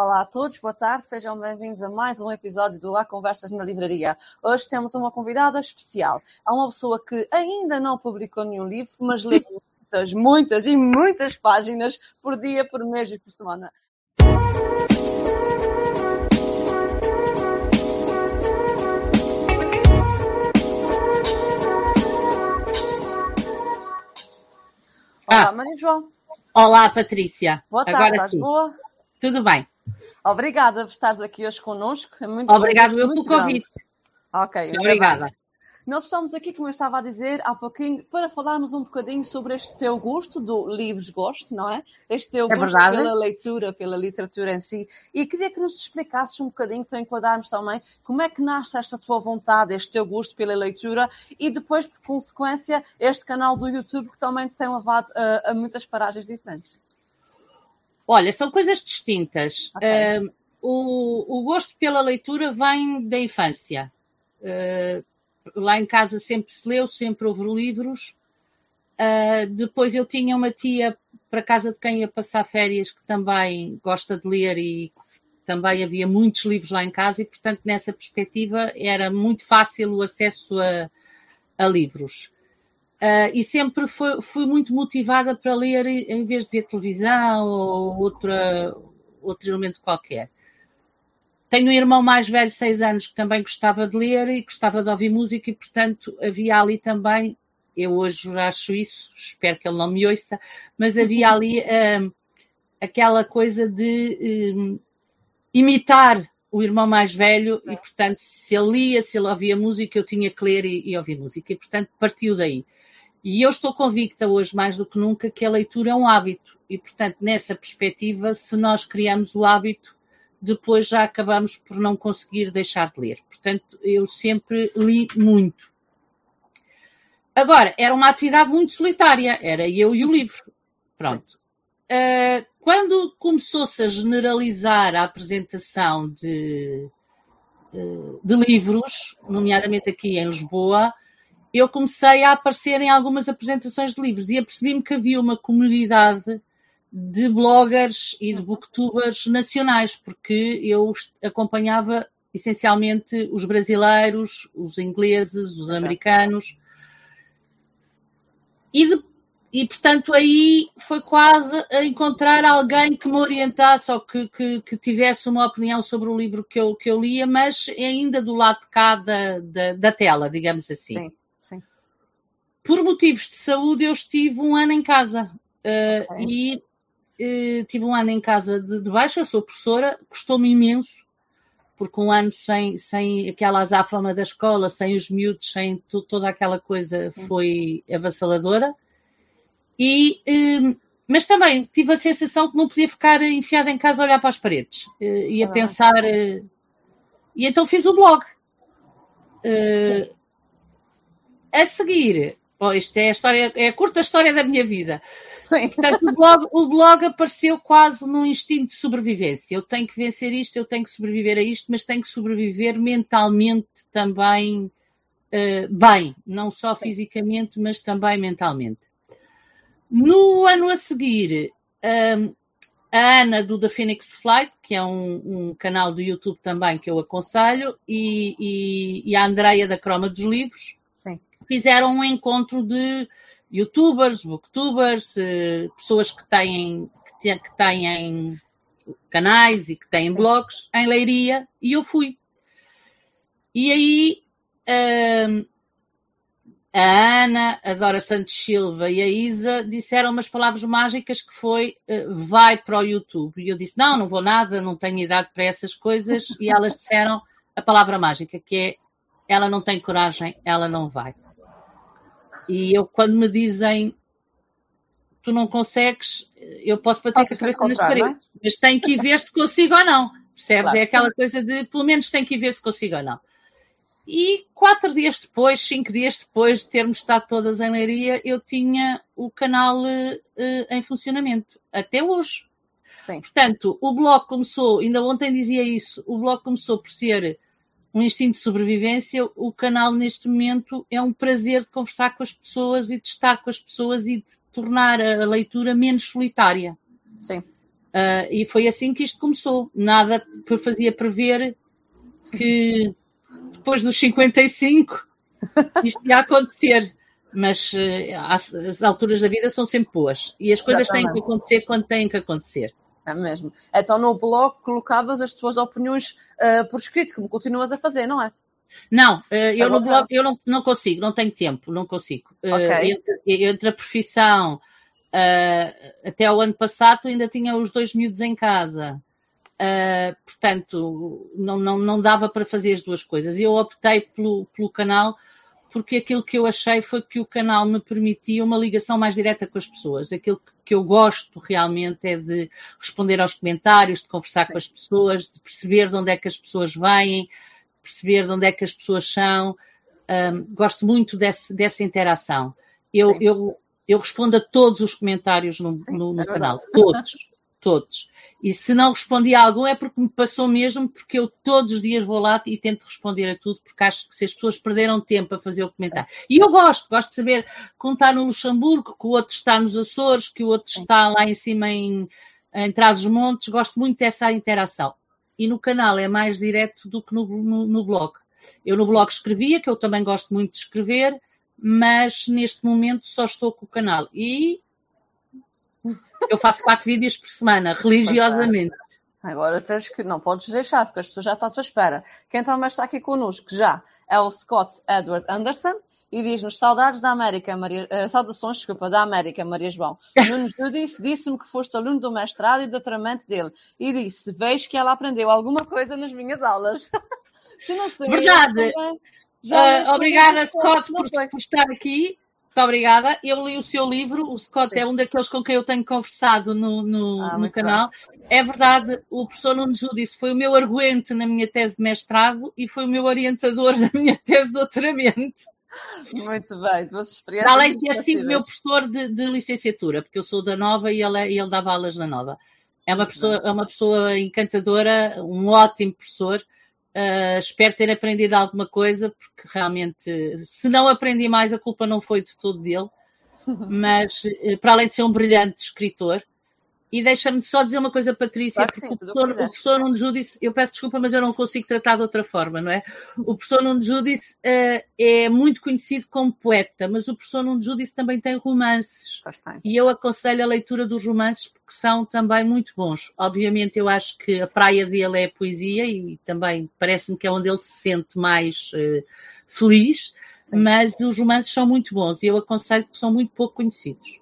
Olá a todos, boa tarde, sejam bem-vindos a mais um episódio do Há Conversas na Livraria. Hoje temos uma convidada especial. É uma pessoa que ainda não publicou nenhum livro, mas lê muitas, muitas e muitas páginas por dia, por mês e por semana. Olá, Ah. Maria João. Olá, Patrícia. Boa tarde, Agora estás sim. boa? Tudo bem. Obrigada por estares aqui hoje connosco. É muito Obrigado eu muito pelo convite. Ok, ainda bem. Obrigada. Nós estamos aqui, como eu estava a dizer há pouquinho, para falarmos um bocadinho sobre este teu gosto do livros gosto, não é? Este teu É gosto verdade. pela leitura, pela literatura em si. E queria que nos explicasses um bocadinho para enquadrarmos também como é que nasce esta tua vontade, este teu gosto pela leitura e depois, por consequência, este canal do YouTube que também te tem levado a, a muitas paragens diferentes. Olha, são coisas distintas. Ok. Ah, o, o gosto pela leitura vem da infância. Ah, lá em casa sempre se leu, sempre houve livros. Ah, depois eu tinha uma tia para casa de quem ia passar férias que também gosta de ler e também havia muitos livros lá em casa e, portanto, nessa perspectiva era muito fácil o acesso a, a livros. Ah, e sempre foi- fui muito motivada para ler em vez de ver televisão ou outra, outro elemento qualquer. Tenho um irmão mais velho, seis anos, que também gostava de ler e gostava de ouvir música, e portanto havia ali também, eu hoje acho isso, espero que ele não me ouça, mas havia ali ah, aquela coisa de hum, imitar o irmão mais velho, e portanto, se ele lia, se ele ouvia música, eu tinha que ler e, e ouvir música, e portanto partiu daí. E eu estou convicta hoje, mais do que nunca, que a leitura é um hábito. E, portanto, nessa perspectiva, se nós criamos o hábito, depois já acabamos por não conseguir deixar de ler. Portanto, eu sempre li muito. Agora, era uma atividade muito solitária, era eu e o livro. Pronto. Uh, quando começou-se a generalizar a apresentação de, uh, de livros, nomeadamente aqui em Lisboa, eu comecei a aparecer em algumas apresentações de livros e apercebi-me que havia uma comunidade de bloggers e de booktubers nacionais, porque eu acompanhava essencialmente os brasileiros, os ingleses, os americanos. E, de, e portanto aí foi quase a encontrar alguém que me orientasse ou que, que, que, tivesse uma opinião sobre o livro que eu, que eu lia, mas ainda do lado de cá da, da, da tela, digamos assim. Sim, sim. Por motivos de saúde, eu estive um ano em casa. Uh, okay. E uh, tive um ano em casa de, de baixo, eu sou professora, custou-me imenso, porque um ano sem, sem aquela azáfama da escola, sem os miúdos, sem toda aquela coisa, Sim. foi avassaladora. E, um, mas também tive a sensação que não podia ficar enfiada em casa a olhar para as paredes uh, e a ah. pensar. e então fiz o blog. a seguir, Oh, isto é a história, é a curta história da minha vida. Sim. Portanto, o blog, o blog apareceu quase num instinto de sobrevivência. Eu tenho que vencer isto, eu tenho que sobreviver a isto, mas tenho que sobreviver mentalmente também uh, bem, não só Sim. fisicamente, mas também mentalmente. No ano a seguir, um, a Ana do The Phoenix Flight, que é um, um, canal do YouTube também que eu aconselho, e, e, e a Andreia da Croma dos Livros, fizeram um encontro de youtubers, booktubers, eh, pessoas que têm, que, têm canais e que têm Sim. blogs em Leiria e eu fui. E aí um, a Ana, a Dora Santos Silva e a Isa disseram umas palavras mágicas que foi uh, vai para o YouTube. E eu disse, não, não vou nada, não tenho idade para essas coisas. e elas disseram a palavra mágica, que é ela não tem coragem, ela não vai. E eu, quando me dizem tu não consegues, eu posso bater com a cabeça nas paredes, é? mas tenho que ir ver se consigo ou não. Percebes? Claro, é aquela sim. coisa de pelo menos tenho que ir ver se consigo ou não. E quatro dias depois, cinco dias depois de termos estado todas em Leiria, eu tinha o canal uh, em funcionamento, até hoje. Sim. Portanto, o blog começou, ainda ontem dizia isso, o blog começou por ser um instinto de sobrevivência, o canal neste momento é um prazer de conversar com as pessoas e de estar com as pessoas e de tornar a leitura menos solitária. Sim. Uh, e foi assim que isto começou. Nada fazia prever que depois dos 55 isto ia acontecer. Mas uh, as, as, alturas da vida são sempre boas. E as coisas Exatamente. têm que acontecer quando têm que acontecer. É mesmo. Então no blog colocavas as tuas opiniões uh, por escrito, como continuas a fazer, não é? Não, eu é no blog eu não, não consigo, não tenho tempo, não consigo. Okay. Entre, entre, a profissão, Uh, até o ano passado ainda tinha os dois miúdos em casa. Uh, portanto, não, não, não dava para fazer as duas coisas. Eu optei pelo, pelo canal porque aquilo que eu achei foi que o canal me permitia uma ligação mais direta com as pessoas. Aquilo que eu gosto realmente é de responder aos comentários, de conversar Sim. com as pessoas, de perceber de onde é que as pessoas vêm, perceber de onde é que as pessoas são. Um, gosto muito desse, dessa interação. Eu, eu eu respondo a todos os comentários no, no, no é canal, todos, todos. E se não respondi a algum é porque me passou mesmo, porque eu todos os dias vou lá e tento responder a tudo, porque acho que se as pessoas perderam tempo a fazer o comentário. E eu gosto, gosto de saber que um está no Luxemburgo, que o outro está nos Açores, que o outro está lá em cima em, em Trás-os-Montes, gosto muito dessa interação. E no canal é mais direto do que no, no, no blog. Eu no blog escrevia, que eu também gosto muito de escrever, mas neste momento só estou com o canal. E eu faço quatro vídeos por semana, religiosamente. Agora tens que, não podes deixar, porque as pessoas já estão à tua espera. Quem também está aqui connosco já é o Scott Edward Anderson e diz-nos saudades da América, Maria, uh, saudações, desculpa, da América, Maria João. Nunes disse, disse-me que foste aluno do mestrado e do doutoramento dele e disse, vejo que ela aprendeu alguma coisa nas minhas aulas. Se não estou Verdade. Também, Uh, obrigada, Scott, por, por, estar aqui. Muito obrigada. Eu li o seu livro. O Scott Sim. é um daqueles com quem eu tenho conversado no, no, ah, no canal. Bem. É verdade, o professor Nunes disse foi o meu arguente na minha tese de mestrado e foi o meu orientador na minha tese de doutoramento. Muito bem, duas experiências. Além de ter sido meu professor de, de, licenciatura, porque eu sou da Nova e ele, é, ele dava aulas na Nova. É uma, pessoa, é uma pessoa encantadora, um ótimo professor. Uh, espero ter aprendido alguma coisa, porque realmente, se não aprendi mais, a culpa não foi de todo dele. Mas, uh, para além de ser um brilhante escritor, e deixa-me só dizer uma coisa, Patrícia, claro sim, o, professor, o professor Nuno Judice, eu peço desculpa, mas eu não consigo tratar de outra forma, não é? O professor Nuno Judice uh, é muito conhecido como poeta, mas o professor Nuno Judice também tem romances. E eu aconselho a leitura dos romances porque são também muito bons. Obviamente, eu acho que a praia dele é a poesia e também parece-me que é onde ele se sente mais uh, feliz, sim. mas os romances são muito bons e eu aconselho que são muito pouco conhecidos.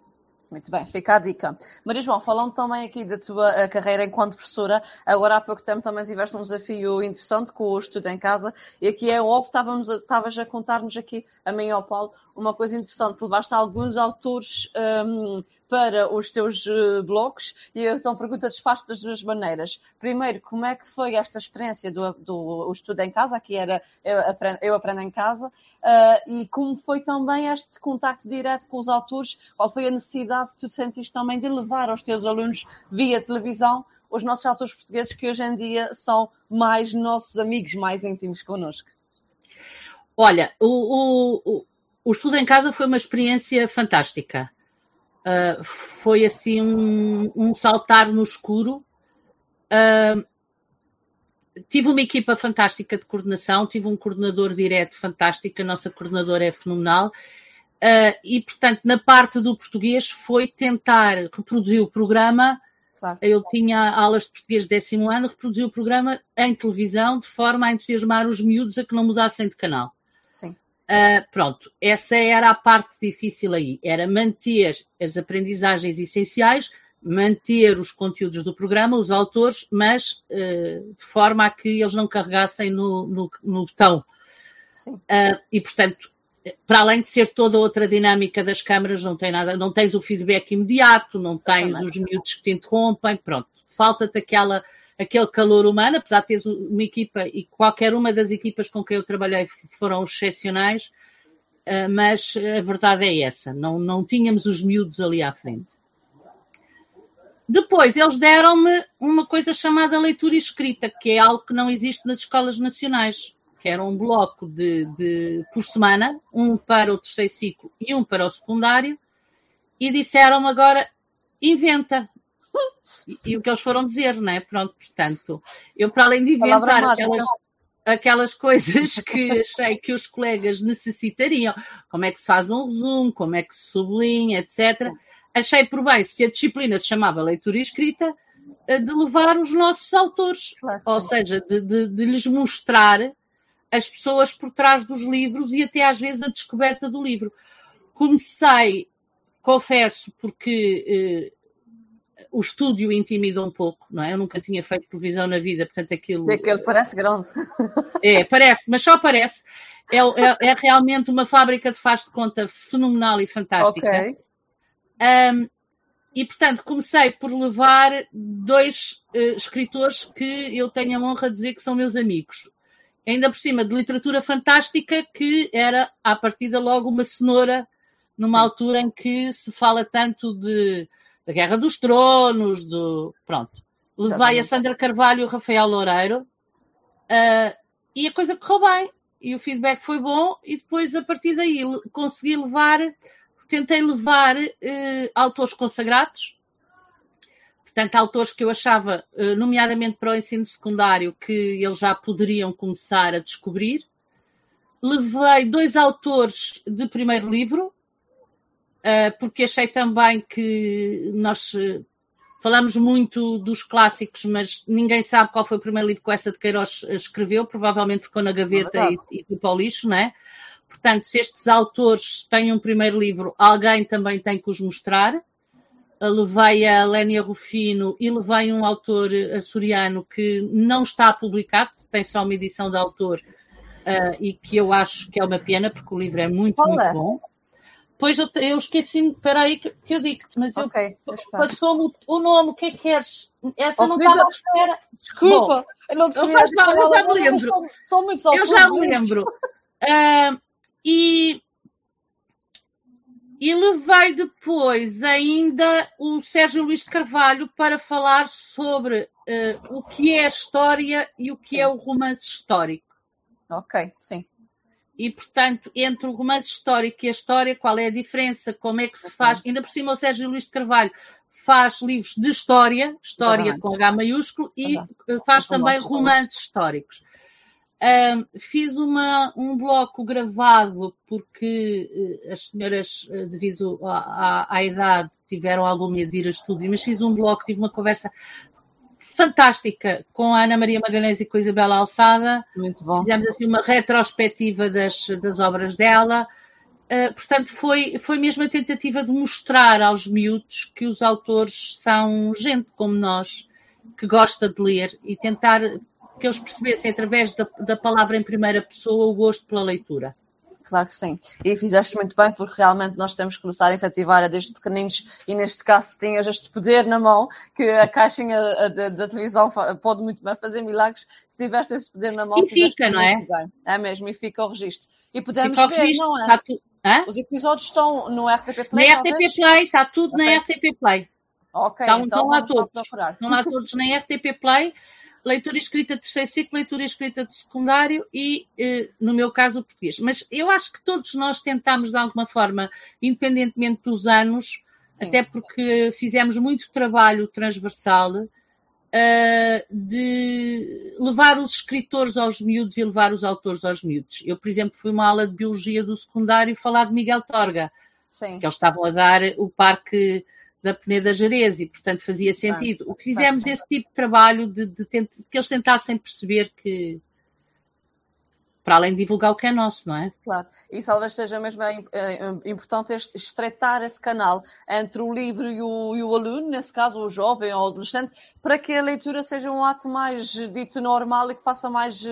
Muito bem, fica a dica. Maria João, falando também aqui da tua eh, carreira enquanto professora, agora há pouco tempo também tiveste um desafio interessante com o estudo em casa, e aqui é óbvio, estávamos estavas a contar-nos aqui, a mim e ao Paulo, uma coisa interessante, levaste alguns autores um, para os teus uh, blogs e então pergunta-te das duas maneiras. Primeiro, como é que foi esta experiência do, do estudo em casa, que era eu aprendo, eu aprendo em casa, uh, e como foi também este contacto direto com os autores, qual foi a necessidade que tu sentiste também de levar aos teus alunos via televisão os nossos autores portugueses que hoje em dia são mais nossos amigos, mais íntimos connosco? Olha, o o estudo em casa foi uma experiência fantástica. Uh, foi assim um, um, saltar no escuro. Uh, tive uma equipa fantástica de coordenação, tive um coordenador direto fantástico, a nossa coordenadora é fenomenal. Uh, e, portanto, na parte do português foi tentar reproduzir o programa. Claro. Eu tinha aulas de português de décimo ano, reproduzi o programa em televisão de forma a entusiasmar os miúdos a que não mudassem de canal. Sim. Uh, pronto, essa era a parte difícil aí, era manter as aprendizagens essenciais, manter os conteúdos do programa, os autores, mas uh, de forma a que eles não carregassem no, no, no botão. Uh, e, portanto, para além de ser toda outra dinâmica das câmaras, não tem nada, não tens o feedback imediato, não tens os miúdos que te interrompem, pronto, falta-te aquela aquele calor humano, apesar de teres uma equipa e qualquer uma das equipas com quem eu trabalhei foram excepcionais, eh, mas a verdade é essa, não, não tínhamos os miúdos ali à frente. Depois, eles deram-me uma coisa chamada leitura escrita, que é algo que não existe nas escolas nacionais, que era um bloco de, de por semana, um para o terceiro ciclo e um para o secundário, e disseram-me agora, inventa, E, e, o que eles foram dizer, não é? Pronto, portanto, eu para além de inventar aquelas, aquelas coisas que achei que os colegas necessitariam, como é que se faz um resumo, como é que se sublinha, etc. Achei por bem, se a disciplina se chamava leitura e escrita, eh, de levar os nossos autores, claro. ou seja, de, de, de lhes mostrar as pessoas por trás dos livros e até às vezes a descoberta do livro. Comecei, confesso, porque eh, o estúdio intimida um pouco, não é? Eu nunca tinha feito provisão na vida, portanto aquilo. É que ele parece grande. É, parece, mas só parece. É, é, é realmente uma fábrica de faz de conta fenomenal e fantástica. Okay. Um, e, portanto, comecei por levar dois uh, escritores que eu tenho a honra de dizer que são meus amigos ainda por cima de literatura fantástica, que era, à partida, logo uma cenoura, numa Sim. altura em que se fala tanto de, da Guerra dos Tronos, do. Pronto. Levei a Sandra Carvalho e o Rafael Loureiro, uh, e a coisa correu bem, e o feedback foi bom, e depois, a partir daí, consegui levar, tentei levar uh, autores consagrados, Portanto, autores que eu achava, eh, nomeadamente para o ensino secundário, que eles já poderiam começar a descobrir. Levei dois autores de primeiro livro, porque achei também que nós eh, falamos muito dos clássicos, mas ninguém sabe qual foi o primeiro livro que essa de Queiroz escreveu, provavelmente ficou na gaveta é e, e foi para o lixo, não é? Portanto, se estes autores têm um primeiro livro, alguém também tem que os mostrar levei a Lénia Rufino e levei um autor açoriano que não está publicado, tem só uma edição de autor uh, e que eu acho que é uma pena, porque o livro é muito, Olá. muito bom. Pois eu, eu esqueci-me, espera aí que, que eu digo-te, mas okay, eu passou-me o nome, o que é que queres? Essa oh, não estava à espera. Desculpa, bom, eu não te eu, faz mal, eu já me lembro. São, são muitos Eu já me lembro. Uh, e e levei depois ainda o Sérgio Luís de Carvalho para falar sobre uh, o que é a história e o que é o romance histórico. Ok, sim. E, portanto, entre o romance histórico e a história, qual é a diferença? Como é que se faz? Ainda por cima, o Sérgio Luís de Carvalho faz livros de história, história com H maiúsculo, e faz também romances históricos. Um, fiz uma, um bloco gravado porque uh, as senhoras, uh, devido à, à, idade, tiveram algum medo de ir a estúdio, mas fiz um bloco, tive uma conversa fantástica com a Ana Maria Magalhães e com a Isabela Alçada. Muito bom. Fizemos assim uma retrospectiva das, das obras dela. Uh, portanto, foi, foi mesmo a tentativa de mostrar aos miúdos que os autores são gente como nós, que gosta de ler e tentar que eles percebessem através da, da palavra em primeira pessoa o gosto pela leitura. Claro que sim. E fizeste muito bem, porque realmente nós temos que começar a incentivar a desde pequeninos, e neste caso tinhas este poder na mão, que a caixinha da televisão pode muito bem fazer milagres, se tivesse esse poder na mão. E fica, não é? Bem. É mesmo, e fica o registro. E podemos fica ver, registro, não é? Tu... Os episódios estão no RTP Play? Na RTP Play, está tudo okay. na RTP Play. Ok, estão, então estão lá todos. Estão lá todos na RTP Play leitura escrita de terceiro ciclo, leitura escrita de secundário e, eh, no meu caso, o português. Mas eu acho que todos nós tentamos, de alguma forma, independentemente dos anos, Sim. até porque fizemos muito trabalho transversal, uh, de levar os escritores aos miúdos e levar os autores aos miúdos. Eu, por exemplo, fui uma aula de biologia do secundário falar de Miguel Torga, Sim. que eles estavam a dar o parque da Peneda Jerez e, portanto, fazia sentido. o que fizemos esse tipo de trabalho de, de que eles tentassem perceber que, para além de divulgar o que é nosso, não é? Claro, e talvez seja mesmo é, é importante estreitar esse canal entre o livro e o, e o, aluno, nesse caso o jovem ou o adolescente, para que a leitura seja um ato mais dito normal e que faça mais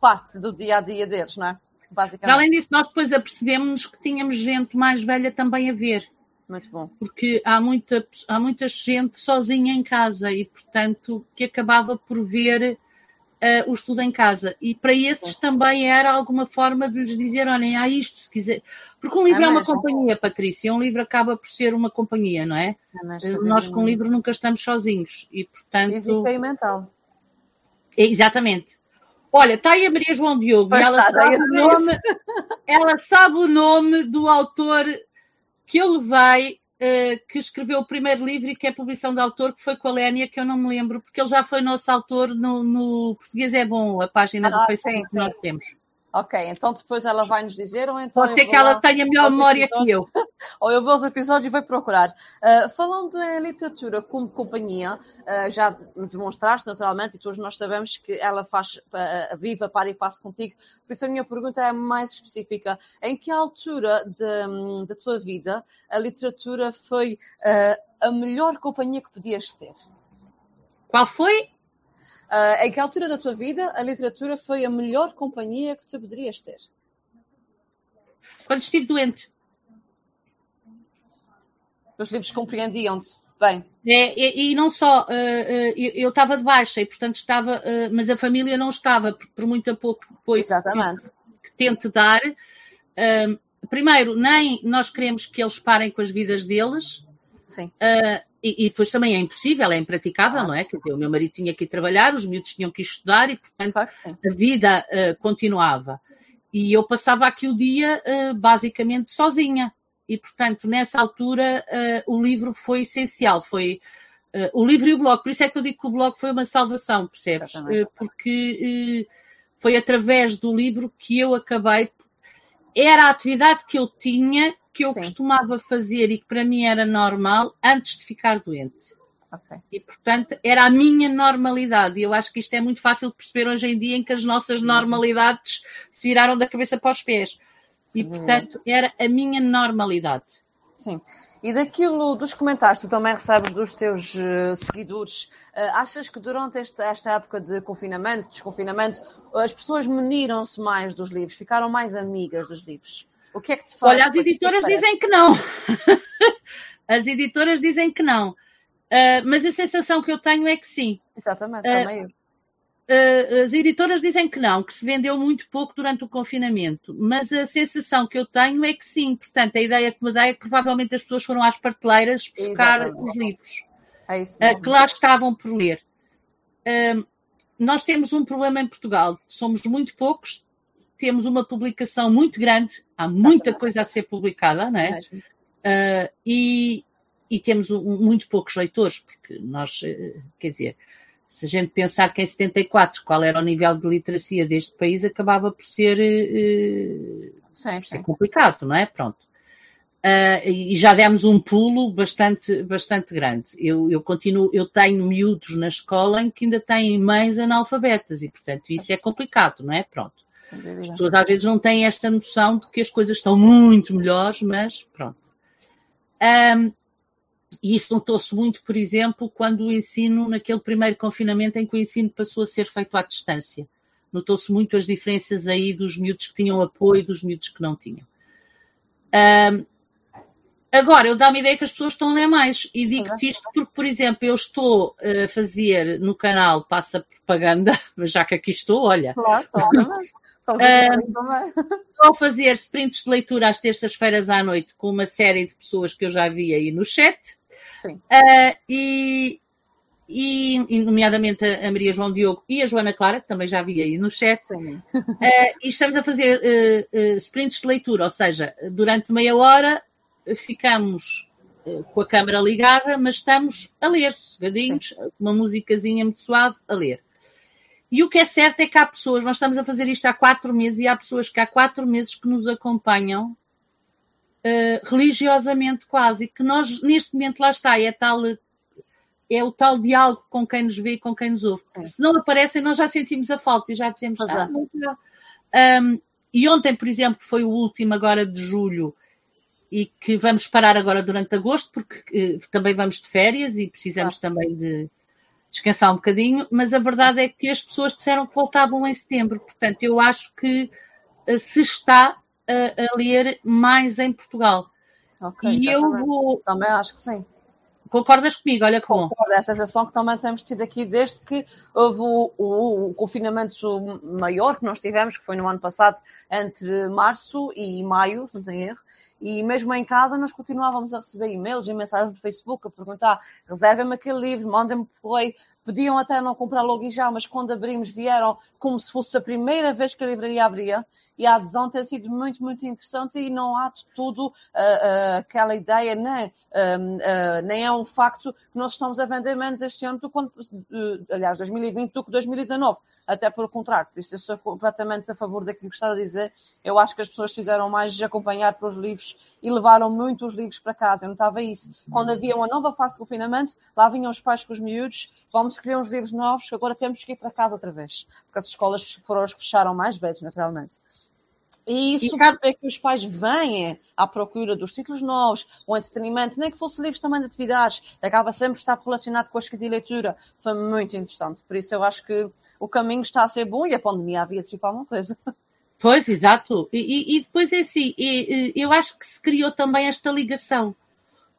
parte do dia a dia deles, não é? Basicamente. Para além disso, nós depois apercebemos que tínhamos gente mais velha também a ver. Muito bom. Porque há muita, há muita gente sozinha em casa e, portanto, que acabava por ver uh, o estudo em casa. E para esses também era alguma forma de lhes dizer: olhem, há isto se quiser. Porque um livro é, é uma companhia, Patrícia. Um livro acaba por ser uma companhia, não é? é Nós com um livro nunca estamos sozinhos. E, portanto. Física e mental. É, exatamente. Olha, está aí a Maria João Diogo ela está, sabe, o nome, ela sabe o nome do autor que eu levei uh, que escreveu o primeiro livro e que é publicação de autor, que foi com a Lénia, que eu não me lembro, porque ele já foi nosso autor no, no Português é Bom, a página ah, do Facebook sim, que nós temos. Ok, então depois ela vai nos dizer, ou então. Pode ser que ela tenha melhor memória que eu. ou eu vou aos episódios e vou procurar. Uh, falando em literatura como companhia, uh, já demonstraste naturalmente, e todos nós sabemos que ela faz uh, viva, para e passo contigo. Por isso a minha pergunta é mais específica. Em que altura de, da tua vida a literatura foi a melhor companhia que podias ter? Qual foi? Uh, em que altura da tua vida a literatura foi a melhor companhia que tu poderias ter? Quando estive doente. Os livros compreendiam-te bem. É, e, e, não só, uh, uh, eu estava de baixa e, portanto, estava, uh, mas a família não estava, por, por muito a pouco apoio Exatamente. Que, que tente dar. primeiro, nem nós queremos que eles parem com as vidas deles. Sim. E, e, depois também é impossível, é impraticável, não é? Quer dizer, o meu marido tinha que ir trabalhar, os miúdos tinham que ir estudar e, portanto, claro a vida uh, continuava. E eu passava aqui o dia uh, basicamente sozinha. E, portanto, nessa altura, uh, o livro foi essencial. Foi o livro e o blog. Por isso é que eu digo que o blog foi uma salvação, percebes? porque foi através do livro que eu acabei. Era a atividade que eu tinha que eu Sim. costumava fazer e que para mim era normal antes de ficar doente. Okay. E, portanto, era a minha normalidade. E eu acho que isto é muito fácil de perceber hoje em dia, em que as nossas normalidades se viraram da cabeça para os pés. E, portanto, era a minha normalidade. Sim. E daquilo dos comentários que tu também recebes dos teus uh, seguidores, uh, achas que durante esta, esta época de confinamento, desconfinamento, as pessoas muniram-se mais dos livros, ficaram mais amigas dos livros? O que é que te faz? Olha, as editoras dizem que não. as editoras dizem que não. Uh, mas a sensação que eu tenho é que sim. Exatamente, também eu. Uh, as editoras dizem que não, que se vendeu muito pouco durante o confinamento, mas a sensação que eu tenho é que sim. Portanto, a ideia que me dá é que provavelmente as pessoas foram às prateleiras buscar Exatamente. os livros é uh, que lá estavam por ler. Uh, nós temos um problema em Portugal, somos muito poucos, temos uma publicação muito grande, há muita coisa a ser publicada, não é? Uh, e, e, temos muito poucos leitores, porque nós, quer dizer, se a gente pensar que em 74 qual era o nível de literacia deste país, acabava por ser, uh, sim, sim. ser complicado, não é? Pronto. Uh, e já demos um pulo bastante, bastante grande. Eu, eu continuo, eu tenho miúdos na escola em que ainda têm mães analfabetas e, portanto, isso é complicado, não é? Pronto. As pessoas às vezes não têm esta noção de que as coisas estão muito melhores, mas pronto. Um, e isso notou-se muito, por exemplo, quando o ensino, naquele primeiro confinamento em que o ensino passou a ser feito à distância. Notou-se muito as diferenças aí dos miúdos que tinham apoio e dos miúdos que não tinham. Um, agora, eu dá-me a ideia que as pessoas estão a ler mais. E digo-te isto porque, por exemplo, eu estou a fazer no canal Passa Propaganda, mas já que aqui estou, olha. Claro, claro. Estou a fazer sprints de leitura às terças-feiras à noite com uma série de pessoas que eu já vi aí no chat. Sim. Uh, e, e, nomeadamente a Maria João Diogo e a Joana Clara, que também já vi aí no chat. Sim. Uh, e estamos a fazer uh, sprints de leitura, ou seja, durante meia hora ficamos com a câmera ligada, mas estamos a ler, sossegadinhos, uma musicazinha muito suave, a ler. E o que é certo é que há pessoas, nós estamos a fazer isto há quatro meses e há pessoas que há quatro meses que nos acompanham uh, religiosamente quase, que nós neste momento lá está, é tal é o tal diálogo com quem nos vê e com quem nos ouve. Sim. Se não aparecem, nós já sentimos a falta e já dizemos, ah, um, e ontem, por exemplo, que foi o último agora de julho, e que vamos parar agora durante agosto, porque uh, também vamos de férias e precisamos também de, descansar um bocadinho, mas a verdade é que as pessoas disseram que voltavam em setembro, portanto, eu acho que uh, se está a, a, ler mais em Portugal. Okay, e eu também, vou. Também acho que sim. Concordas comigo? Olha como. Concordo, é a sensação que também temos tido aqui desde que houve o, o, o, confinamento maior que nós tivemos, que foi no ano passado, entre março e maio, se não tenho erro, e mesmo em casa nós continuávamos a receber e-mails e mensagens do Facebook a perguntar reservem-me aquele livro, mandem-me por correio. podiam até não comprar logo e já, mas quando abrimos vieram como se fosse a primeira vez que a livraria abria e a adesão tem sido muito, muito interessante e não há de tudo uh, uh, aquela ideia, nem, um, uh, nem é um facto que nós estamos a vender menos este ano do que, aliás, 2020 do que 2019, até pelo contrário, por isso eu sou completamente a favor daquilo que está a dizer, eu acho que as pessoas fizeram mais acompanhar pelos livros e levaram muitos livros para casa, eu notava isso, quando havia uma nova fase de confinamento, lá vinham os pais com os miúdos, vamos escolher uns livros novos que agora temos que ir para casa outra vez, porque as escolas foram as que fecharam mais vezes, naturalmente. E isso é que os pais vêm à procura dos títulos novos, o entretenimento, nem que fosse livros também de atividades, acaba sempre estar relacionado com a escrita e leitura. Foi muito interessante. Por isso eu acho que o caminho está a ser bom e a pandemia havia de ser para alguma coisa. Pois, exato. E, e, depois é assim, e, eu acho que se criou também esta ligação.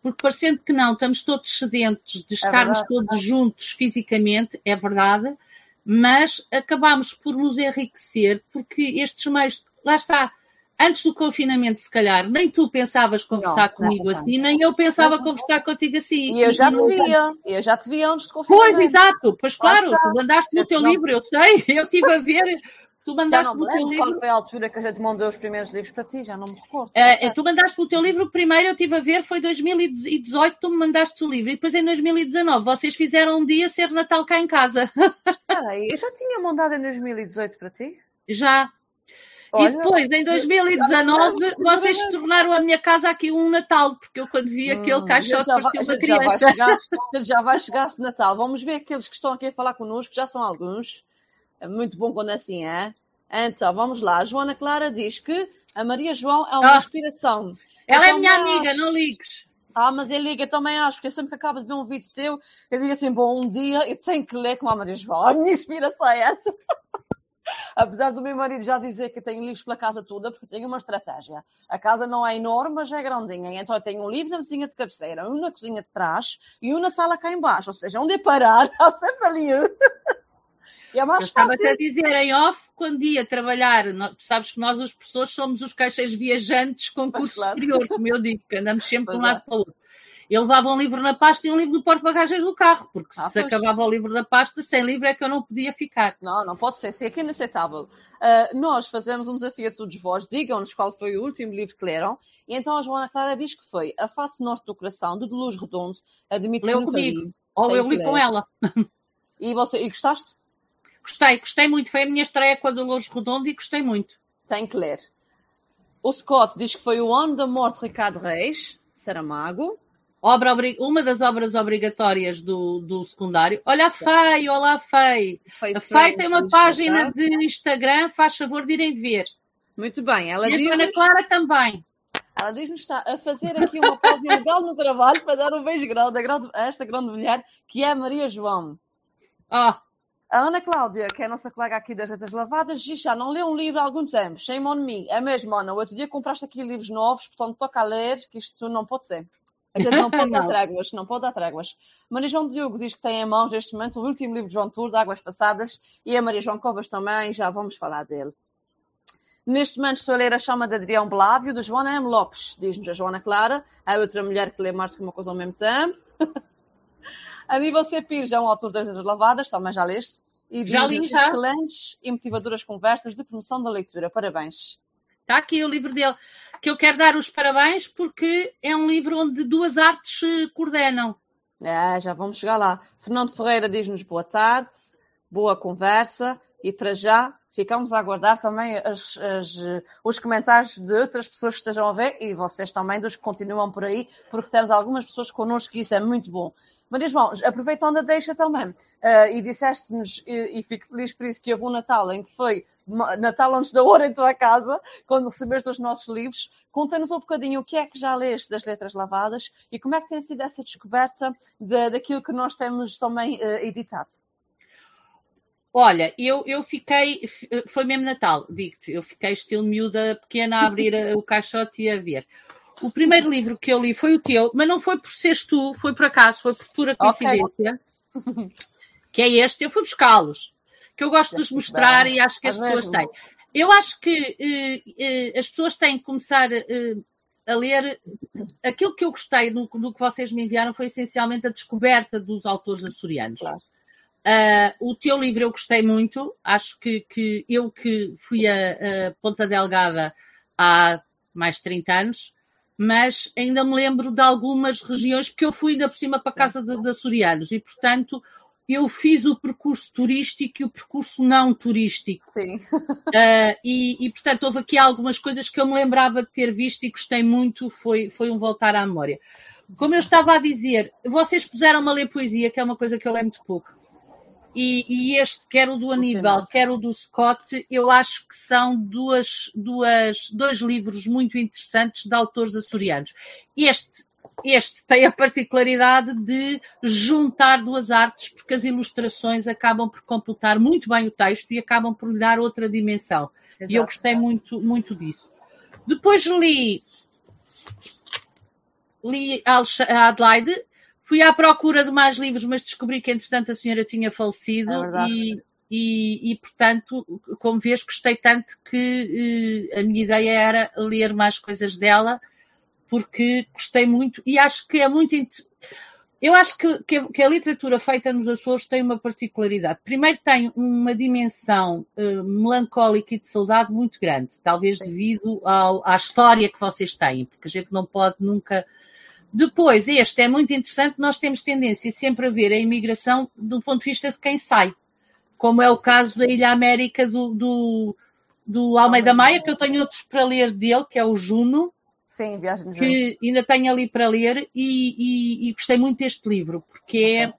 Porque parecendo que não, estamos todos sedentos de é estarmos é todos juntos fisicamente, é verdade, mas acabamos por nos enriquecer porque estes meios lá está. Antes do confinamento, se calhar, nem tu pensavas conversar não, comigo não, assim, nem eu pensava não, conversar contigo assim. E eu já te via, eu já te via antes do confinamento. Pois, exato, pois claro, tu mandaste no teu livro, eu sei, eu estive a ver, tu mandaste no teu livro. Qual foi a altura que a gente mandou os primeiros livros para ti? Já não me recordo. Uh, tu mandaste o teu livro, primeiro eu estive a ver, foi 2018, tu me mandaste o livro, e depois em 2019 vocês fizeram um dia ser Natal cá em casa. Espera aí, eu já tinha mandado em 2018 para ti? Já, Olha, e depois, em 2019, vocês tornaram a minha casa aqui um Natal, porque eu quando vi aquele hum, caixote parecia uma criança. Já vai, chegar, já vai chegar esse Natal. Vamos ver aqueles que estão aqui a falar connosco, já são alguns. É muito bom quando assim é. Então, vamos lá. A Joana Clara diz que a Maria João é uma ah, inspiração. Ela é minha amiga, acho... não ligues. Ah, mas eu ligo, eu também acho, porque sempre que acabo de ver um vídeo teu, eu digo assim, bom, um dia eu tenho que ler com a Maria João. A minha inspiração é essa. Apesar do meu marido já dizer que tenho livros pela casa toda, porque tenho uma estratégia. A casa não é enorme, mas é grandinha. Então eu tenho um livro na vizinha de cabeceira, um na cozinha de trás e um na sala cá embaixo. Ou seja, onde é parar, há sempre ali E é mais eu estava a dizer em off, quando ia trabalhar, sabes que nós, as pessoas, somos os caixas viajantes com curso claro. superior, como eu digo, que andamos sempre de um lado para o outro eu levava um livro na pasta e um livro no porta-bagagens do carro, porque ah, se pois. acabava o livro na pasta, sem livro é que eu não podia ficar. Não, não pode ser, isso aqui é inaceitável. Uh, nós fazemos um desafio a todos vós, digam-nos qual foi o último livro que leram, e então a Joana Clara diz que foi A Face Norte do Coração, de Luz Redondo, admito Leu que comigo. li. Ou eu li com ela. E, você, e gostaste? Gostei, gostei muito. Foi a minha estreia com a de Luz Redondo e gostei muito. Tem que ler. O Scott diz que foi o ano da morte de Ricardo Reis, Saramago. Obra, uma das obras obrigatórias do, do secundário. Olha a FEI, olá a FEI. A FEI tem uma página de Instagram, faz favor de irem ver. Muito bem, ela diz. E a Ana Clara também. Ela diz-nos está a fazer aqui uma pausa ilegal no trabalho para dar um beijo grande a esta grande mulher que é a Maria João. Oh. A Ana Cláudia, que é a nossa colega aqui das Retas Lavadas, diz já não leu um livro há algum tempo. Shame on me. É mesmo, Ana. O outro dia compraste aqui livros novos, portanto toca a ler, que isto não pode ser. A gente não pode dar tréguas, não pode dar tréguas. Maria João Diogo diz que tem em mãos neste momento o último livro de João Tour, de Águas Passadas, e a Maria João Covas também, já vamos falar dele. Neste momento estou a ler A Chama de Adrião Blávio, de Joana M. Lopes, diz-nos a Joana Clara, a outra mulher que lê mais do que uma coisa ao mesmo tempo. Aníbal C. Pires é um autor das Letras Lavadas, também já leste, e diz-nos excelentes e motivadoras conversas de promoção da leitura. Parabéns. Está aqui o livro dele, que eu quero dar os parabéns porque é um livro onde duas artes se coordenam. É, já vamos chegar lá. Fernando Ferreira diz-nos boa tarde, boa conversa e para já ficamos a aguardar também as, as, os comentários de outras pessoas que estejam a ver e vocês também, dos que continuam por aí, porque temos algumas pessoas connosco e isso é muito bom. Maria João, aproveitando a deixa também, uh, e disseste-nos, e, e, fico feliz por isso, que houve um Natal em que foi Natal antes da hora em tua casa, quando recebeste os nossos livros. Conta-nos um bocadinho o que é que já leste das letras lavadas e como é que tem sido essa descoberta de, daquilo que nós temos também uh, editado. Olha, eu, eu fiquei, foi mesmo Natal, digo-te, eu fiquei estilo miúda pequena a abrir o caixote e a ver. O primeiro livro que eu li foi o teu, mas não foi por seres tu, foi por acaso, foi por pura coincidência. Okay. Que é este, eu fui buscá-los. Que eu gosto de os mostrar e acho que as pessoas têm. Eu acho que uh, uh, as pessoas têm que começar uh, a ler. Aquilo que eu gostei do, que vocês me enviaram foi essencialmente a descoberta dos autores açorianos. Claro Uh, o teu livro eu gostei muito, acho que, que eu que fui a, a, Ponta Delgada há mais de 30 anos, mas ainda me lembro de algumas regiões, porque eu fui ainda por cima para a casa de, de açorianos e, portanto, eu fiz o percurso turístico e o percurso não turístico. Sim. Uh, e, e, portanto, houve aqui algumas coisas que eu me lembrava de ter visto e gostei muito, foi, foi um voltar à memória. Como eu estava a dizer, vocês puseram-me a ler poesia, que é uma coisa que eu leio muito pouco. E, e, este, quer o do Aníbal, quer o do Scott, eu acho que são duas, duas, dois livros muito interessantes de autores açorianos. Este, este tem a particularidade de juntar duas artes, porque as ilustrações acabam por completar muito bem o texto e acabam por lhe dar outra dimensão. Exato. E eu gostei muito, muito disso. Depois li, li a Adelaide, Fui à procura de mais livros, mas descobri que, entretanto, a senhora tinha falecido é e, e, e, portanto, como vês, gostei tanto que eh, a minha ideia era ler mais coisas dela, porque gostei muito e acho que é muito. Eu acho que, que, que, a literatura feita nos Açores tem uma particularidade. Primeiro, tem uma dimensão uh, melancólica e de saudade muito grande, talvez Sim. devido ao, à história que vocês têm, porque a gente não pode nunca depois, este é muito interessante, nós temos tendência sempre a ver a imigração do ponto de vista de quem sai, como é o caso da Ilha América do, do, do Almeida Maia, que eu tenho outros para ler dele, que é o Juno. Sim, Viagem de Que ainda tenho ali para ler e, e, e gostei muito deste livro, porque é,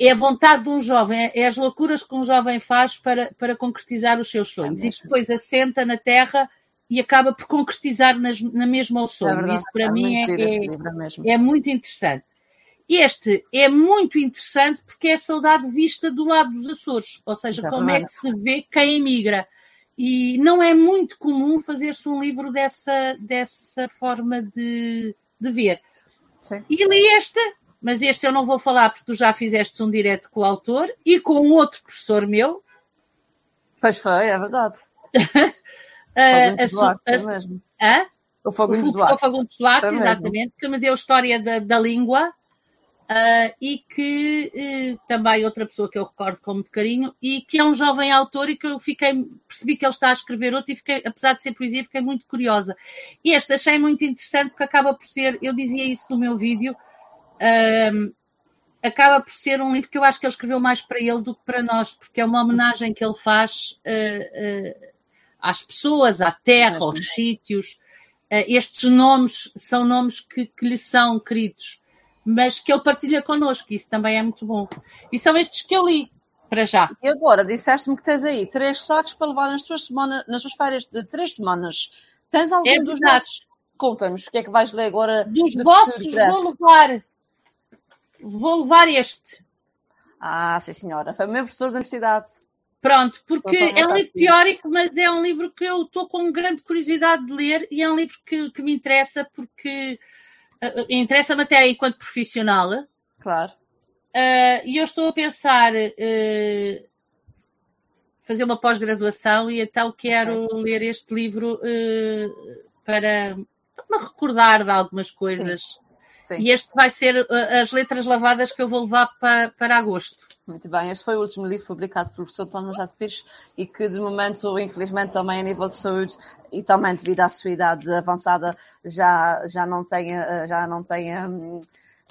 é a vontade de um jovem, é as loucuras que um jovem faz para, para concretizar os seus sonhos é e depois assenta na terra e acaba por concretizar nas, na mesma o sonho. É Isso para é mim é, é, é, muito interessante. Este é muito interessante porque é a saudade vista do lado dos Açores, ou seja, Exatamente. como é que se vê quem emigra. E não é muito comum fazer-se um livro dessa, dessa forma de, de ver. Sim. E li este, mas este eu não vou falar porque tu já fizeste um direto com o autor e com outro professor meu. Pois foi, é verdade. Uh, a, Duarte, a, é mesmo. O Fagundes Duarte. O Fagundes Duarte, exatamente, que me deu a história da, da língua uh, e que uh, também outra pessoa que eu recordo com muito carinho e que é um jovem autor e que eu fiquei, percebi que ele está a escrever outro e fiquei, apesar de ser poesia, fiquei muito curiosa. Este achei muito interessante porque acaba por ser, eu dizia isso no meu vídeo, uh, acaba por ser um livro que eu acho que ele escreveu mais para ele do que para nós, porque é uma homenagem que ele faz uh, às pessoas, à terra, aos sítios. Eh, estes nomes são nomes que, que lhe são queridos, mas que ele partilha connosco, isso também é muito bom. E são estes que eu li, para já. E agora, disseste-me que tens aí três sacos para levar nas tuas, semanas, nas tuas férias de três semanas. Tens algum é dos nossos? Conta-nos, o que é que vais ler agora? Dos vossos vou levar. Vou levar este. Ah, sim senhora. Foi meu professor da universidade. Pronto, porque é um livro teórico, mas é um livro que eu estou com grande curiosidade de ler e é um livro que, que me interessa porque interessa-me até enquanto profissional. Claro. Uh, e eu estou a pensar uh, fazer uma pós-graduação e então quero okay. ler este livro para, para me recordar de algumas coisas. Sim. Sim. E este vai ser uh, as letras lavadas que eu vou levar para, para agosto. Muito bem, este foi o último livro publicado pelo professor António Machado Pires e que de momento, infelizmente, também a nível de saúde e também devido à sua idade avançada já, já não tem, uh, já não tem um,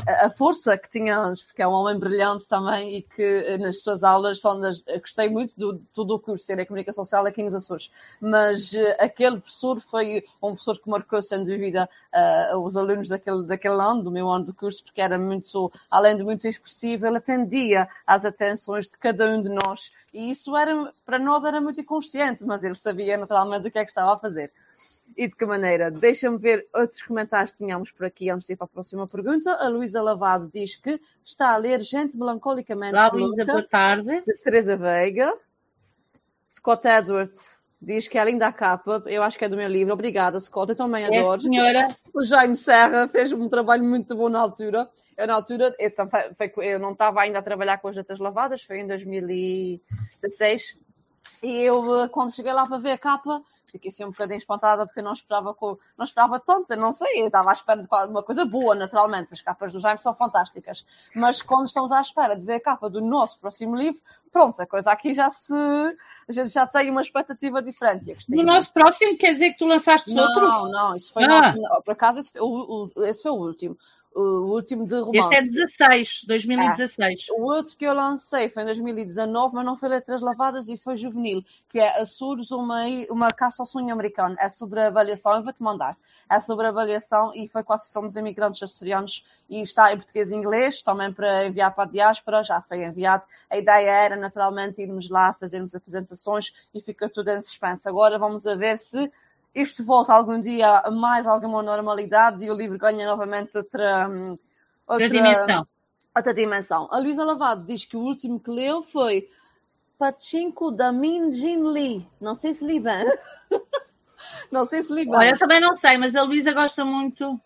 a força que tinha antes, porque é um homem brilhante também e que eh, nas suas aulas são das, gostei muito do tudo o curso de comunicação social aqui nos Açores, mas uh, aquele professor foi um professor que marcou sem dúvida uh, os alunos daquele, daquele ano, do meu ano de curso, porque era muito, além de muito expressivo, ele atendia às atenções de cada um de nós. E isso era, para nós era muito inconsciente, mas ele sabia naturalmente o que é que estava a fazer e de que maneira? Deixa-me ver outros comentários que tínhamos por aqui antes de ir para a próxima pergunta. A Luísa Lavado diz que está a ler Gente Melancolicamente Olá, Luísa, boa tarde. De Teresa Veiga. Scott Edwards diz que é linda a capa. Eu acho que é do meu livro. Obrigada, Scott. Eu também é, adoro. senhora. O Jaime Serra fez um trabalho muito bom na altura. Eu, na altura, eu, eu não estava ainda a trabalhar com as letras lavadas, foi em 2016. E eu, quando cheguei lá para ver a capa, fiquei assim um bocadinho espantada porque eu não esperava, com, não esperava tanto, não sei, estava à espera de uma coisa boa, naturalmente, as capas do Jaime são fantásticas, mas quando estamos à espera de ver a capa do nosso próximo livro, pronto, a coisa aqui já se, a gente já tem uma expectativa diferente. No nosso próximo quer dizer que tu lançaste não, outros? Não, não, isso foi, ah. no, por acaso, esse foi o, o, esse foi o último o último de romance. Este é 16, 2016. É. O outro que eu lancei foi em 2019, mas não foi Letras Lavadas e foi juvenil, que é Açores, uma, uma caça ao sonho americano. É sobre a avaliação, eu vou-te mandar. É sobre a avaliação e foi com a Associação dos Imigrantes Açorianos e está em português e inglês, também para enviar para a diáspora, já foi enviado. A ideia era, naturalmente, irmos lá, fazermos apresentações e fica tudo em suspense. Agora vamos a ver se isto volta algum dia a mais alguma normalidade e o livro ganha novamente outra, hum, outra, outra dimensão. Outra dimensão. A Luísa Lavado diz que o último que leu foi Pachinko da Min Jin Lee. Não sei se li bem. não sei se li bem. Olha, eu também não sei, mas a Luísa gosta muito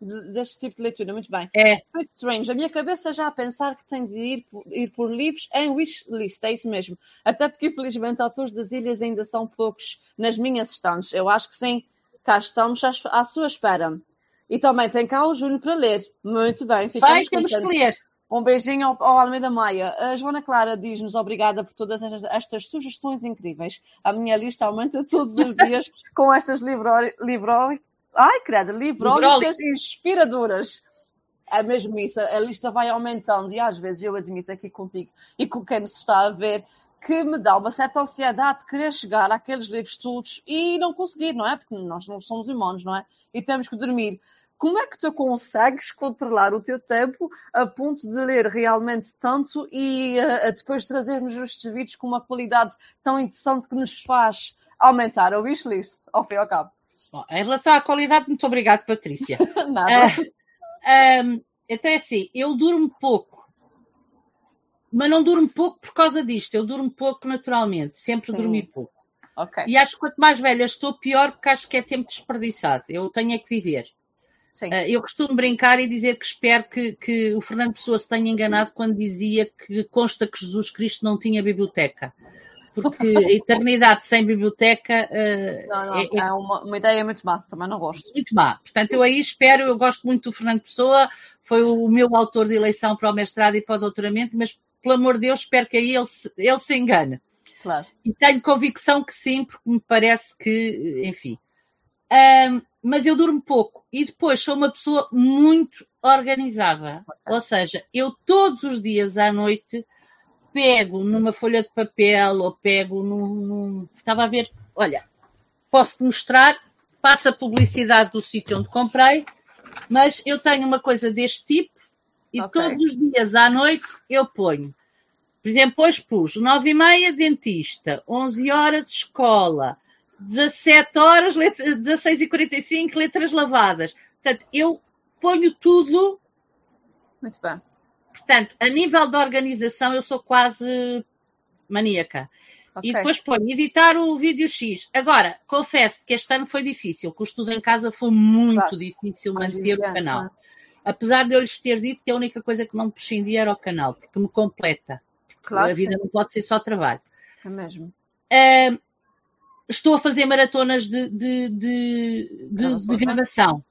deste tipo de leitura, muito bem. É. Foi strange. A minha cabeça já a pensar que tem de ir, ir por livros em wishlist, é isso mesmo. Até porque, infelizmente, autores das ilhas ainda são poucos nas minhas estantes. Eu acho que sim, cá estamos à, sua espera. E também tem cá o Júnior para ler. Muito bem. Vai, temos que ler. Um beijinho ao, ao Almeida Maia. A Joana Clara diz-nos obrigada por todas estas, estas, sugestões incríveis. A minha lista aumenta todos os dias com estas livro, livro, Ai, credo, livrólicas inspiradoras. É mesmo isso, a lista vai aumentando e às vezes eu admito aqui contigo e com quem nos está a ver que me dá uma certa ansiedade de querer chegar àqueles livros todos e não conseguir, não é? Porque nós não somos humanos, não é? E temos que dormir. Como é que tu consegues controlar o teu tempo a ponto de ler realmente tanto e uh, depois trazermos estes vídeos com uma qualidade tão interessante que nos faz aumentar a wishlist, ao fim e ao cabo? Bom, em relação à qualidade, muito obrigado, Patrícia. Nada. Uh, um, até assim, eu durmo pouco, mas não durmo pouco por causa disto. Eu durmo pouco naturalmente, sempre Sim. dormi pouco. Okay. E acho que quanto mais velha estou, pior, porque acho que é tempo desperdiçado. Eu tenho é que viver. Uh, eu costumo brincar e dizer que espero que, que o Fernando Pessoa se tenha enganado quando dizia que consta que Jesus Cristo não tinha biblioteca porque a eternidade sem biblioteca uh, não, não, é, é uma, uma, ideia muito má, também não gosto. Muito má. Portanto, eu aí espero, eu gosto muito do Fernando Pessoa, foi o meu autor de eleição para o mestrado e para o doutoramento, mas pelo amor de Deus, espero que aí ele se, ele se engane. Claro. E tenho convicção que sim, porque me parece que, enfim. Um, mas eu durmo pouco e depois sou uma pessoa muito organizada. Okay. Ou seja, eu todos os dias à noite pego numa folha de papel ou pego num. num... Estava a ver, olha, posso-te mostrar, passa a publicidade do sítio onde comprei, mas eu tenho uma coisa deste tipo e okay. todos os dias à noite eu ponho. Por exemplo, hoje pus 9 e meia dentista, 11 horas escola, 17 horas, 16 e 45 letras lavadas. Portanto, eu ponho tudo. Muito bem. Portanto, a nível de organização, eu sou quase maníaca. Okay. E depois ponho editar o vídeo X. Agora, confesso que este ano foi difícil, que o estudo em casa foi muito claro. difícil manter o canal. É? Apesar de eu lhes ter dito que a única coisa que não prescindia era o canal, porque me completa. Claro a vida sim. não pode ser só trabalho. É mesmo. Uh, estou a fazer maratonas de, de, de, de gravação.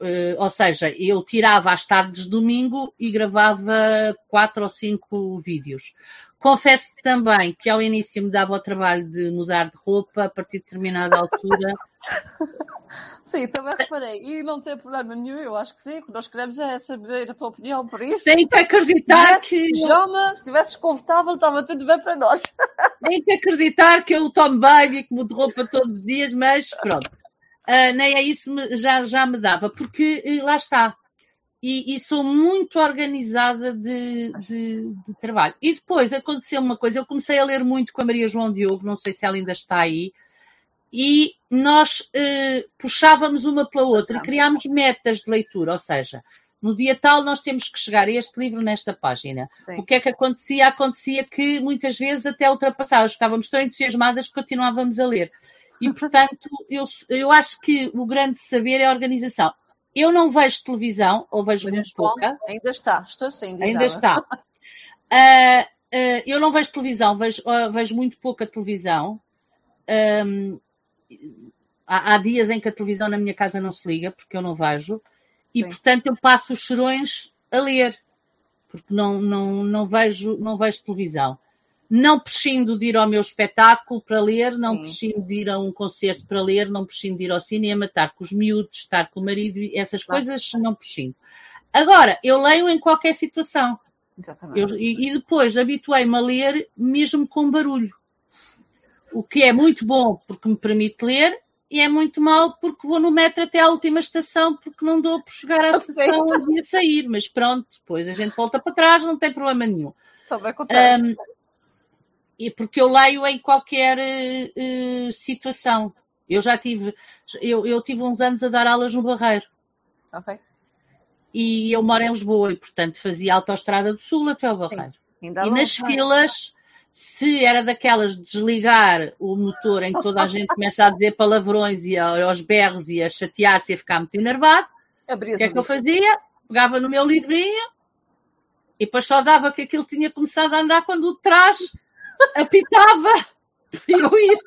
Uh, ou seja, eu tirava às tardes de domingo e gravava quatro ou cinco vídeos. Confesso também que ao início me dava o trabalho de mudar de roupa a partir de determinada altura. Sim, também reparei. E não tem problema nenhum, eu acho que sim. O que nós queremos é saber a tua opinião por isso. Tem que acreditar se que. Pijama, se estivesse confortável, estava tudo bem para nós. Tem que acreditar que eu tomo banho e que mudo roupa todos os dias, mas pronto uh, nem é isso me, já, já me dava, porque uh, lá está. E, e, sou muito organizada de, de, de, trabalho. E depois aconteceu uma coisa, eu comecei a ler muito com a Maria João Diogo, não sei se ela ainda está aí, e nós uh, puxávamos uma pela outra e criámos metas de leitura, ou seja, no dia tal nós temos que chegar a este livro nesta página. Sim. O que é que acontecia? Acontecia que muitas vezes até ultrapassávamos, estávamos tão entusiasmadas que continuávamos a ler. E, portanto, eu, eu acho que o grande saber é a organização. Eu não vejo televisão, ou vejo Mas muito pouca. Ainda está, estou sim. Ainda está. Uh, uh, eu não vejo televisão, vejo, uh, vejo muito pouca televisão. Um, há, há, dias em que a televisão na minha casa não se liga, porque eu não vejo, e Sim. portanto eu passo os serões a ler, porque não, não, não, vejo, não vejo televisão. Não prescindo de ir ao meu espetáculo para ler, não Sim. prescindo de ir a um concerto para ler, não prescindo de ir ao cinema, estar com os miúdos, estar com o marido, essas claro. coisas não prescindo. Agora, eu leio em qualquer situação. Eu, e, e depois habituei-me a ler mesmo com barulho. O que é muito bom porque me permite ler e é muito mau porque vou no metro até à última estação porque não dou por chegar à estação e a sair. Mas pronto, depois a gente volta para trás, não tem problema nenhum. Acontece. Um, e porque eu leio em qualquer uh, situação. Eu já tive, eu, eu tive uns anos a dar aulas no Barreiro. Ok e eu moro em Lisboa e, portanto, fazia a autoestrada do Sul até ao Barreiro. e nas filas, se era daquelas de desligar o motor em que toda a gente começa a dizer palavrões e aos berros e a chatear-se e a ficar muito enervado, o que é que eu fazia? Pegava no meu livrinho e depois só dava que aquilo tinha começado a andar quando o de trás apitava para eu ir.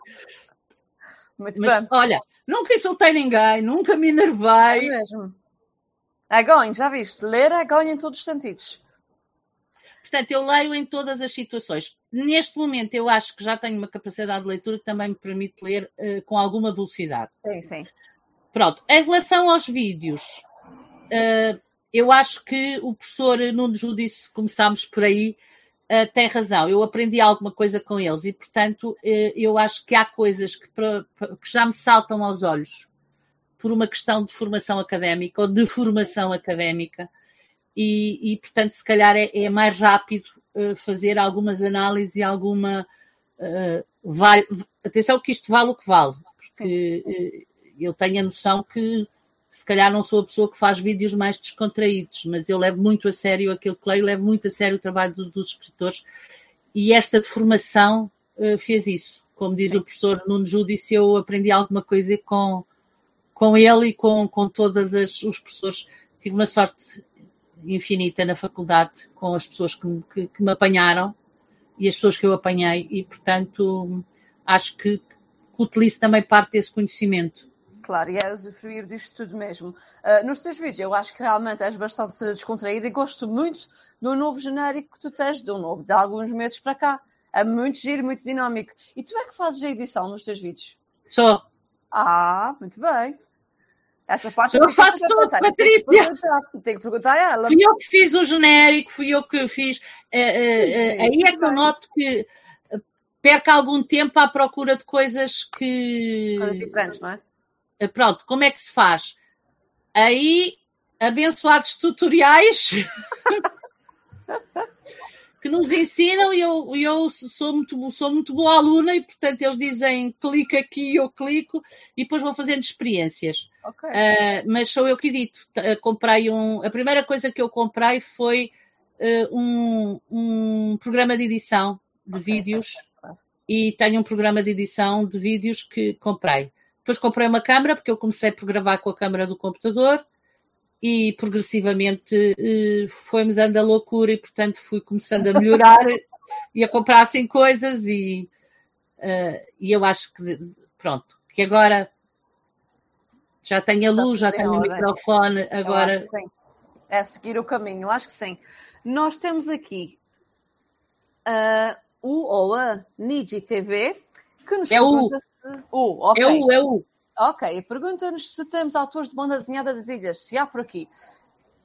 Muito Mas, bem. olha, nunca insultei ninguém, nunca me enervei. É mesmo. Ganho, já viste? Ler é ganho em todos os sentidos. Portanto, eu leio em todas as situações. Neste momento, eu acho que já tenho uma capacidade de leitura que também me permite ler uh, com alguma velocidade. Sim, sim. Pronto. Em relação aos vídeos, uh, eu acho que o professor Nuno Judice, começámos por aí, uh, tem razão. Eu aprendi alguma coisa com eles e, portanto, eu acho que há coisas que, que já me saltam aos olhos por uma questão de formação académica ou de formação académica, e, e portanto, se calhar é, é mais rápido uh, fazer algumas análises e alguma. Vale, atenção que isto vale o que vale, porque eu tenho a noção que se calhar não sou a pessoa que faz vídeos mais descontraídos, mas eu levo muito a sério aquilo que leio, levo muito a sério o trabalho dos, dos escritores, e esta formação fez isso. Como diz Sim. o professor Nuno Júdice, eu aprendi alguma coisa com, com ele e com, com todas as os professores. Tive uma sorte infinita na faculdade com as pessoas que, que, que me apanharam e as pessoas que eu apanhei, e portanto acho que, que utilizo também parte desse conhecimento. Claro, e é usufruir disto tudo mesmo. Uh, nos teus vídeos, eu acho que realmente és bastante descontraído e gosto muito do novo genérico que tu tens, de um novo, de alguns meses para cá. É muito giro, muito dinâmico. E tu é que fazes a edição nos teus vídeos? Sou. Ah, muito bem. Essa parte eu faço tudo, Patrícia. Tenho que perguntar a ela. Fui eu que fiz o genérico, fui eu que fiz. É, é, é, aí é que eu noto que perca algum tempo à procura de coisas que. Coisas diferentes, não é? Eh, pronto, como é que se faz? Aí, abençoados tutoriais. que nos ensinam e eu, eu sou, muito, sou muito boa aluna e, portanto, eles dizem clica aqui, eu clico e depois vou fazendo experiências. Okay. Uh, mas sou eu que edito. Uh, comprei um. A primeira coisa que eu comprei foi uh, um, um programa de edição de okay. vídeos e tenho um programa de edição de vídeos que comprei. Depois comprei uma câmera, porque eu comecei por gravar com a câmera do computador e progressivamente uh, foi-me dando a loucura e, portanto, fui começando a melhorar e a comprar assim coisas e, uh, e eu acho que, pronto, que agora já tenho a luz, já tenho o microfone, agora... É seguir o caminho, acho que sim. Nós temos aqui uh, o ou a Niji TV, que nos é pergunta o. se... O, okay. É o, é o. Ok, pergunta-nos se temos autores de banda desenhada das ilhas, se há por aqui.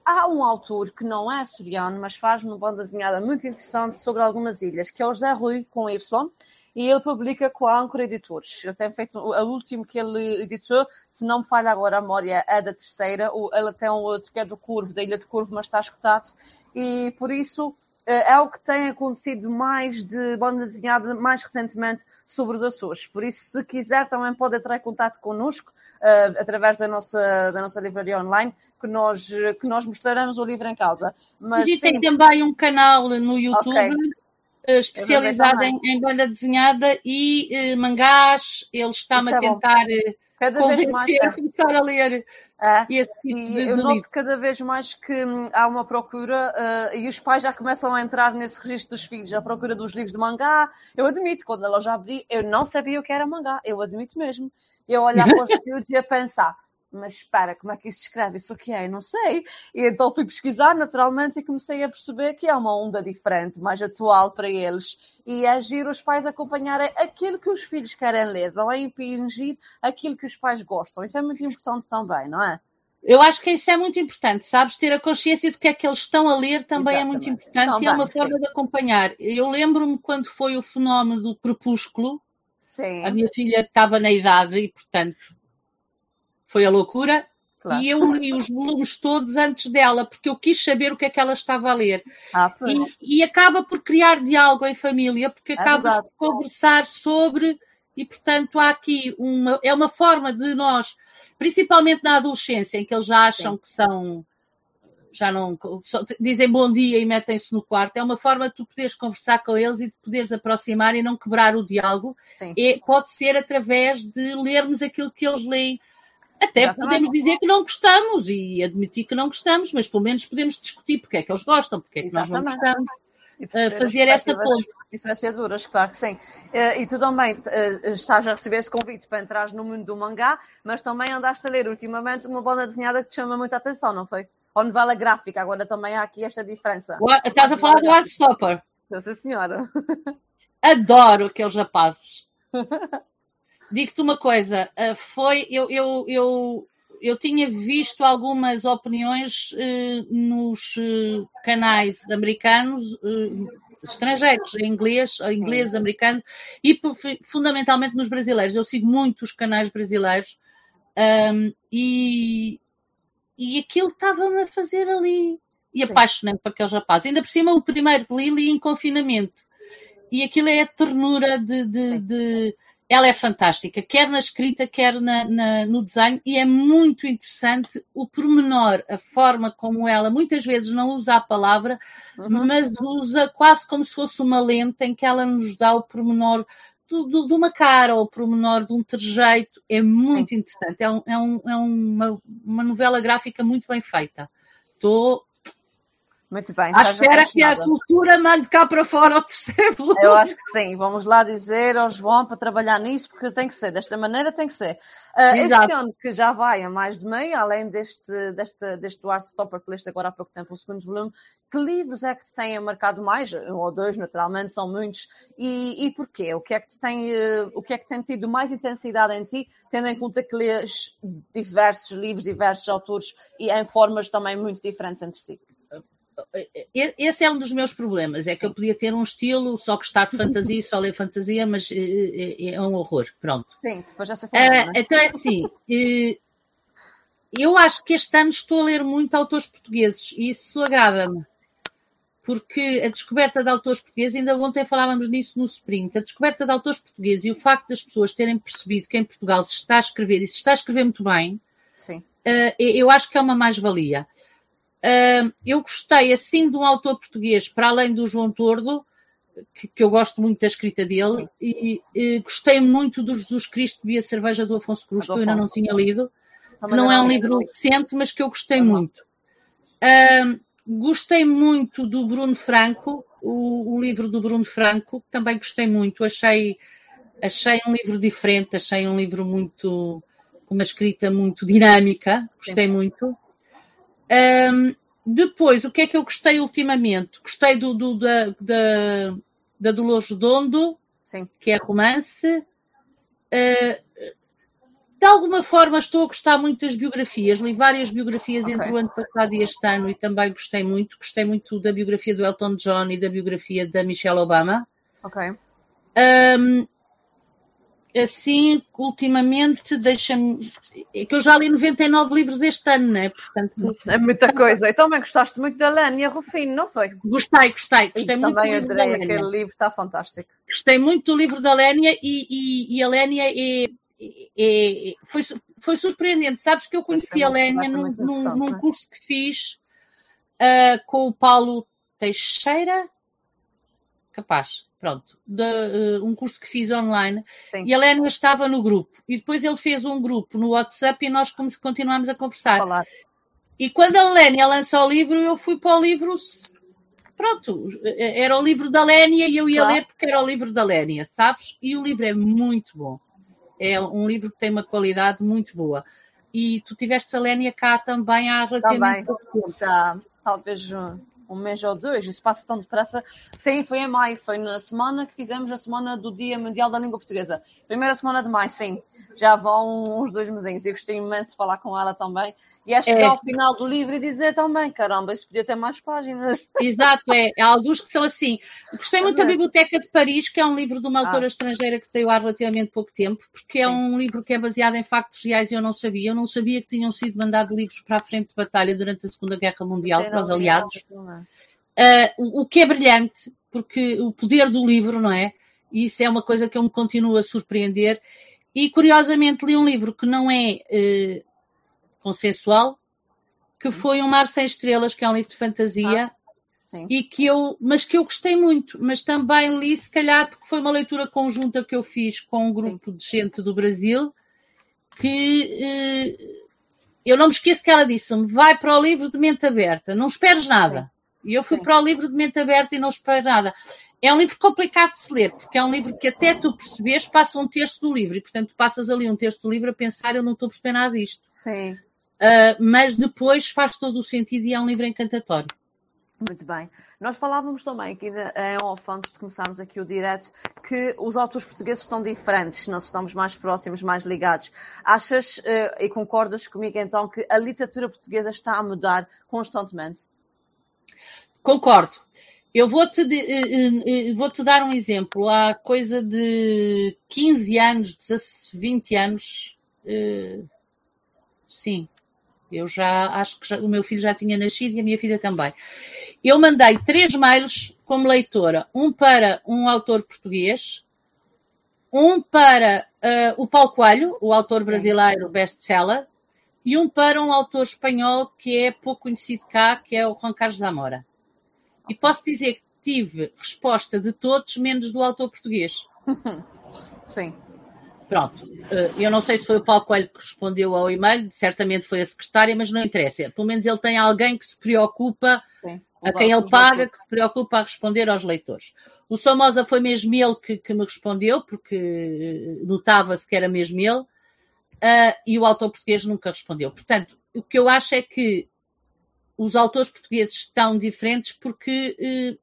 Há um autor que não é açoriano, mas faz uma banda desenhada muito interessante sobre algumas ilhas, que é o José Rui, com Y, e ele publica com a Anchor Editores. Ele tem feito, o último que ele editou, se não me falha agora a memória, é da terceira, ele tem um outro que é do Curvo, da Ilha do Curvo, mas está escutado, e por isso é o que tem acontecido mais de banda desenhada mais recentemente sobre os Açores. Por isso, se quiser, também pode entrar em contato connosco uh, através da nossa, da nossa livraria online, que nós, que nós mostraremos o livro em causa. Mas, e tem também um canal no YouTube. Okay. uh, especializado em, em, banda desenhada e uh, mangás. Ele está-me a é cada vez mais a começar a ler. É, esse tipo e de, eu noto livro. cada vez mais que hum, há uma procura uh, e os pais já começam a entrar nesse registro dos filhos, à procura dos livros de mangá. Eu admito, quando a loja abri, eu não sabia o que era mangá, eu admito mesmo. Eu olhar para os miúdos e a pensar, mas espera, como é que isso se escreve? Isso o que é? Eu não sei. E então fui pesquisar naturalmente e comecei a perceber que é uma onda diferente, mais atual para eles. E é agir os pais acompanharem aquilo que os filhos querem ler, não é impingir aquilo que os pais gostam. Isso é muito importante também, não é? Eu acho que isso é muito importante, sabes? Ter a consciência do que é que eles estão a ler também Exatamente. é muito importante também, e é uma forma sim. de acompanhar. Eu lembro-me quando foi o fenómeno do crepúsculo, sim. a minha filha estava na idade e, portanto, foi a loucura. Claro. E eu li os volumes todos antes dela, porque eu quis saber o que é que ela estava a ler. Ah, e, e, acaba por criar diálogo em família, porque é acaba por conversar sobre, e portanto há aqui uma. É uma forma de nós, principalmente na adolescência, em que eles já acham Sim. que são. Já não. Só, dizem bom dia e metem-se no quarto. É uma forma de tu poderes conversar com eles e de poderes aproximar e não quebrar o diálogo. Sim. E pode ser através de lermos aquilo que eles leem até Exatamente. podemos dizer que não gostamos e admitir que não gostamos, mas pelo menos podemos discutir porque é que eles gostam, porque é que Exatamente. nós não gostamos. Uh, fazer essa ponte. Diferenciadoras, claro que sim. Uh, e tu também uh, estás a receber esse convite para entrar no mundo do mangá, mas também andaste a ler ultimamente uma banda desenhada que te chama muita atenção, não foi? Ou novela gráfica, agora também há aqui esta diferença. Estás a falar do Heartstopper? Sim, senhora. Adoro aqueles rapazes. Digo-te uma coisa, eh, foi eu, eu, eu, eu tinha visto algumas opiniões uh, nos uh, canais americanos, estrangeiros, em inglês, em inglês, americano, e fundamentalmente nos brasileiros. Eu sigo muitos canais brasileiros um, ehm, e, e aquilo estava-me a fazer ali. E apaixonei-me por aquele rapaz. Ainda por cima, o primeiro li, li em confinamento. E aquilo é a ternura de, de, de ela é fantástica, quer na escrita, quer na, na, no desenho, e é muito interessante o pormenor, a forma como ela muitas vezes não usa a palavra, uhum. mas usa quase como se fosse uma lente em que ela nos dá o pormenor de uma cara ou o pormenor de um trejeito. É muito Sim. interessante, é, um, é, um, é uma, uma novela gráfica muito bem feita. Estou muito bem. À espera que a cultura mande cá para fora o terceiro volume. Eu acho que sim. Vamos lá dizer ao João para trabalhar nisso, porque tem que ser. Desta maneira tem que ser. Uh, este ano que já vai a mais de meio, além deste, deste, deste Art Stopper que leste agora há pouco tempo, o segundo volume, que livros é que te têm marcado mais? Um ou dois, naturalmente, são muitos. E, e porquê? O que, é que te tem, uh, o que é que tem tido mais intensidade em ti, tendo em conta que lês diversos livros, diversos autores e em formas também muito diferentes entre si? Esse é um dos meus problemas, é que eu podia ter um estilo só que está de fantasia, só ler fantasia, mas é, é um horror, pronto. Sim, depois já se fala, uh, Então é assim, uh, eu acho que este ano estou a ler muito autores portugueses e isso agrada-me, porque a descoberta de autores portugueses, ainda ontem falávamos nisso no sprint, a descoberta de autores portugueses e o facto das pessoas terem percebido que em Portugal se está a escrever e se está a escrever muito bem, Sim. Eu acho que é uma mais-valia. Uh, eu gostei assim de um autor português, para além do João Tordo, que, que eu gosto muito da escrita dele, e, e, gostei muito do Jesus Cristo Bia Cerveja do Afonso Cruz, que eu ainda não tinha lido, que não é um livro recente, mas que eu gostei muito. Uh, gostei muito do Bruno Franco, o, o, livro do Bruno Franco, que também gostei muito, achei, achei um livro diferente, achei um livro muito, com uma escrita muito dinâmica, gostei Sim. muito. Um, depois, o que é que eu gostei ultimamente? Gostei do, do da, da, da Dolores Redondo, Sim. que é romance. Uh, de alguma forma estou a gostar muito das biografias. Li várias biografias okay. entre o ano passado e este ano e também gostei muito. Gostei muito da biografia do Elton John e da biografia da Michelle Obama. Ok. Um, assim, ultimamente, deixa-me. É que eu já li 99 livros este ano, não é? Portanto, é muita coisa. E também gostaste muito da Lénia Rufino, não foi? Gostei, gostei. Gostei e muito também do livro adorei, da Lénia. aquele livro está fantástico. Gostei muito do livro da Lénia e, e, e a Lénia é, é, foi, foi surpreendente. Sabes que eu conheci a Lénia num, num, num, é? curso que fiz uh, com o Paulo Teixeira capaz, pronto, de, uh, um curso que fiz online, Sim. e a Lénia estava no grupo. E depois ele fez um grupo no WhatsApp e nós continuamos a conversar. Falar. E quando a Lénia lançou o livro, eu fui para o livro. Pronto, era o livro da Lénia e eu ia claro. ler porque era o livro da Lénia, sabes? E o livro é muito bom. É um livro que tem uma qualidade muito boa. E tu tiveste a Lénia cá também há relativamente pouco tempo. Já, talvez um mês ou dois, isso passa tão depressa. Sim, foi em maio, foi na semana que fizemos a semana do Dia Mundial da Língua Portuguesa. Primeira semana de maio, sim. Já vão uns dois mesinhos. Eu gostei imenso de falar com ela também. E é chegar é. ao final do livro e dizer também, caramba, isso podia ter mais páginas. Exato, é. Há alguns que são assim. Gostei muito é da Biblioteca de Paris, que é um livro de uma autora ah. estrangeira que saiu há relativamente pouco tempo, porque é sim. um livro que é baseado em factos reais e eu não sabia. Eu não sabia que tinham sido mandados livros para a frente de batalha durante a Segunda Guerra Mundial para os aliados. Uh, o que é brilhante, porque o poder do livro, não é? E isso é uma coisa que eu me continuo a surpreender. E curiosamente li um livro que não é uh, consensual, que foi um Mar Sem Estrelas, que é um livro de fantasia. Ah. Sim. E que eu, mas que eu gostei muito, mas também li, se calhar, porque foi uma leitura conjunta que eu fiz com um grupo Sim. de gente do Brasil, que eh, eu não me esqueço que ela disse-me: vai para o livro de mente aberta, não esperes nada. E eu fui Sim. para o livro de mente aberta e não esperei nada. É um livro complicado de se ler, porque é um livro que até tu percebes passa um terço do livro, e portanto tu passas ali um terço do livro a pensar, eu não estou a perceber nada disto. Sim. Uh, mas depois faz todo o sentido e é um livro encantatório. Muito bem. Nós falávamos também aqui em off, antes de começarmos aqui o direto, que os autores portugueses estão diferentes, nós estamos mais próximos, mais ligados. Achas uh, e concordas comigo então que a literatura portuguesa está a mudar constantemente? Concordo. Eu vou-te uh, uh, vou -te dar um exemplo. Há coisa de 15 anos, 20 anos, sim, eu já acho que já, o meu filho já tinha nascido e a minha filha também. Eu mandei três mails como leitora: um para um autor português, um para uh, o Paulo Coelho, o autor brasileiro best-seller, e um para um autor espanhol que é pouco conhecido cá, que é o Juan Carlos Zamora. E posso dizer que tive resposta de todos, menos do autor português. Sim. Pronto, eh, eu não sei se foi o Paulo Coelho que respondeu ao e-mail, certamente foi a secretária, mas não interessa. Pelo menos ele tem alguém que se preocupa, Sim, a quem ele paga, que se preocupa a responder aos leitores. O Somoza foi mesmo ele que, que me respondeu, porque notava-se que era mesmo ele, uh, e o autor português nunca respondeu. Portanto, o que eu acho é que os autores portugueses estão diferentes porque uh,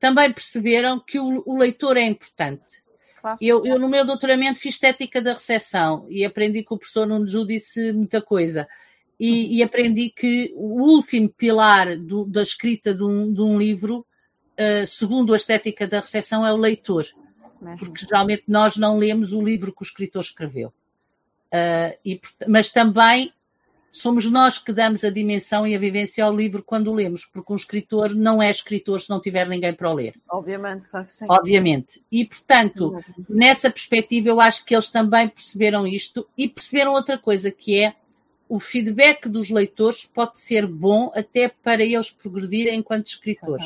também perceberam que o, o leitor é importante Claro. Eu, eu, no meu doutoramento, fiz estética da recepção e aprendi que o professor Nuno disse muita coisa. E, e aprendi que o último pilar do, da escrita de um, de um livro, uh, segundo a estética da recepção, é o leitor. Porque geralmente nós não lemos o livro que o escritor escreveu. Uh, e, mas também somos nós que damos a dimensão e a vivência ao livro quando o lemos, porque um escritor não é escritor se não tiver ninguém para o ler. Obviamente, claro que sim. Obviamente. E, portanto, nessa perspectiva, eu acho que eles também perceberam isto e perceberam outra coisa, que é o feedback dos leitores pode ser bom até para eles progredirem enquanto escritores.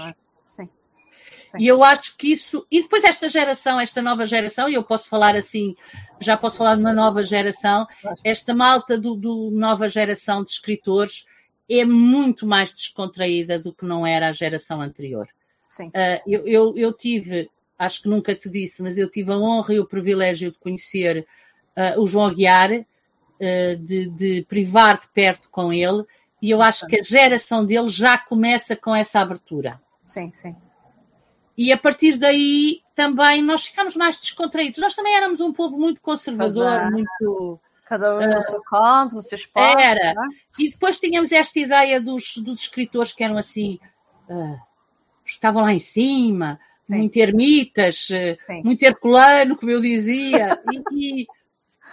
Sim. E eu acho que isso. E depois esta geração, esta nova geração, e eu posso falar assim, já posso falar de uma nova geração, esta malta do, do nova geração de escritores é muito mais descontraída do que não era a geração anterior. Sim. Uh, eu, eu, eu, tive, acho que nunca te disse, mas eu tive a honra e o privilégio de conhecer uh, o João Aguiar, uh, de, de privar de perto com ele, e eu acho que a geração dele já começa com essa abertura. Sim, sim. E a partir daí também nós ficamos mais descontraídos. Nós também éramos um povo muito conservador, é. muito. Cada um no uh, seu canto, no seu espaço. Era. É? E depois tínhamos esta ideia dos, dos escritores que eram assim. Uh, estavam lá em cima, Sim. muito ermitas, uh, Sim. muito herculano, como eu dizia. e, e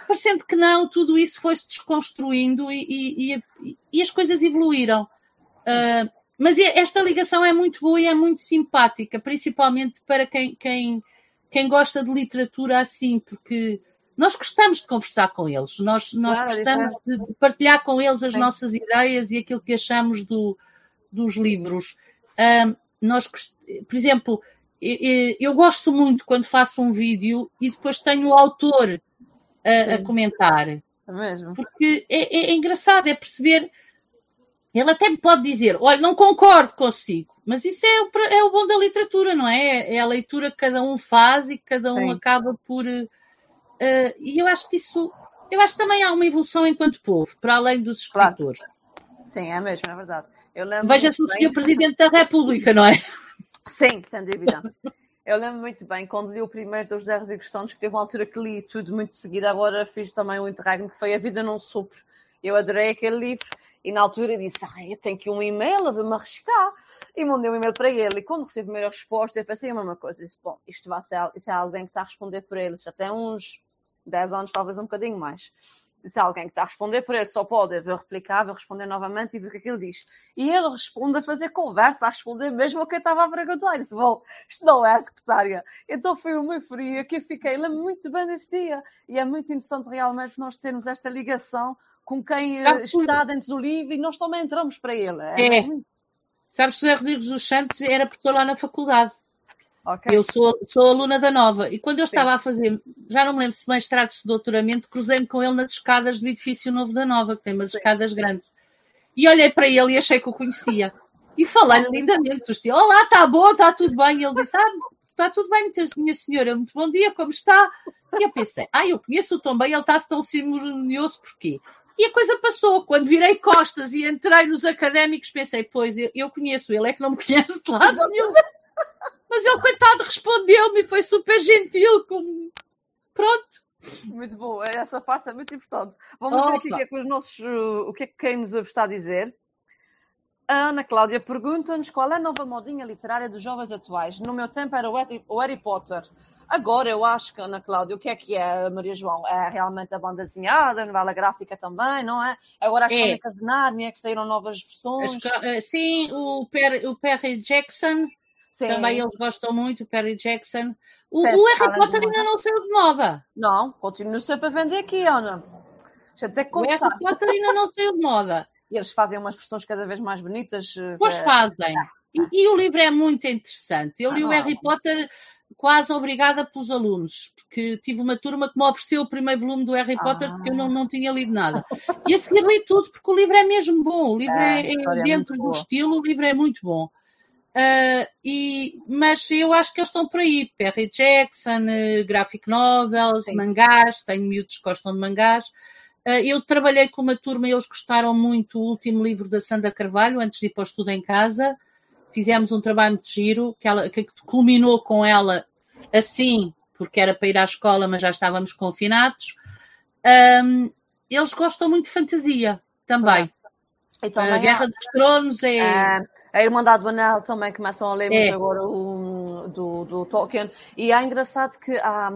parecendo que não, tudo isso foi-se desconstruindo e, e, e, e, as coisas evoluíram. Uh, mas esta ligação é muito boa e é muito simpática, principalmente para quem, quem, quem gosta de literatura assim, porque nós gostamos de conversar com eles, nós, nós claro, gostamos de, de, partilhar com eles as Sim. nossas ideias e aquilo que achamos do, dos livros. Um, nós, por exemplo, eu gosto muito quando faço um vídeo e depois tenho o autor a, a comentar. É mesmo. Porque é, é, é, engraçado, é perceber. Ele até pode dizer: olha, não concordo consigo, mas isso é o, é o bom da literatura, não é? É a leitura que cada um faz e que cada um Sim. acaba por. Uh, e eu acho que isso. Eu acho que também há uma evolução enquanto povo, para além dos escritores. Claro. Sim, é mesmo, é verdade. Veja-se o senhor Presidente da República, não é? Sim, sem dúvida. Eu lembro muito bem quando li o primeiro dos Zé Rodrigues Santos, que teve uma altura que li tudo muito de seguida, agora fiz também um interregno que foi A Vida Não Supre. Eu adorei aquele livro e na altura disse: Ai, eu tenho aqui um e-mail, vou-me arriscar. E mandei um e-mail para ele. E quando recebi a primeira resposta, eu pensei a mesma coisa. Disse: Bom, isto vai ser, isso é alguém que está a responder por ele. Já tem uns 10 anos, talvez um bocadinho mais se alguém que está a responder por ele só pode, eu vou replicar, vou responder novamente e ver o que é que ele diz. E ele responde a fazer conversa, a responder mesmo o que eu estava a perguntar. Disse, bom, isto não é a secretária. Então foi uma euforia que eu fiquei, lembro muito bem desse dia. E é muito interessante realmente nós termos esta ligação com quem Sabe, está dentro do livro e nós também entramos para ele. É, é. Sabes, José Rodrigues dos Santos era professor lá na faculdade. Okay. Eu sou, sou aluna da Nova e quando eu estava Sim. a fazer, já não me lembro se mestrado se doutoramento, cruzei-me com ele nas escadas do edifício novo da Nova, que tem umas Sim. escadas grandes. E olhei para ele e achei que o conhecia. E falei-lhe lindamente, estilo, olá, está bom, está tudo bem. E ele disse, ah, está tudo bem, minha senhora, muito bom dia, como está? E eu pensei, ah, eu conheço-o tão bem, ele está tão cerimонioso, porquê? E a coisa passou. Quando virei costas e entrei nos académicos, pensei, pois, eu, eu conheço, ele é que não me conhece de lado nenhum. Mas ele, coitado, respondeu-me e foi super gentil. Com... Pronto. Muito bom, essa parte é muito importante. Vamos Opa. ver aqui o que é que os nossos, o que é que quem nos está a dizer. A Ana Cláudia pergunta-nos qual é a nova modinha literária dos jovens atuais. No meu tempo era o Harry Potter. Agora eu acho que, Ana Cláudia, o que é que é, Maria João? É realmente a banda desenhada, a novela gráfica também, não é? Agora as é. crônicas de Nárnia, que saíram novas versões. Eh, sim, o, per, o Perry Jackson Sim. Também eles gostam muito, Perry Jackson. O, o Harry Potter ainda não saiu de moda. Não, continua sempre a vender aqui, Ana. Já até o Harry Potter ainda não saiu de moda. E eles fazem umas versões cada vez mais bonitas. Eh, pois é... fazem. E, e, o livro é muito interessante. Eu li ah, o Harry Potter quase obrigada pelos alunos, porque tive uma turma que me ofereceu o primeiro volume do Harry Potter ah. porque eu não, não tinha lido nada. E a seguir li tudo, porque o livro é mesmo bom. O livro é, é, é dentro é do boa. estilo, o livro é muito bom. Uh, e, mas eu acho que eles estão por aí. Perry Jackson, uh, graphic novels, Sim. mangás, tenho miúdos que gostam de mangás. Uh, eu trabalhei com uma turma e eles gostaram muito do último livro da Sandra Carvalho, antes de ir para o estudo em casa. Fizemos um trabalho muito giro, que, ela, que culminou com ela assim, porque era para ir à escola, mas já estávamos confinados. Um, eles gostam muito de fantasia também. Então, a Guerra há, dos Tronos é. é a Irmandade do Anel também começam a ler é. agora o, do, do Tolkien. E é engraçado que há,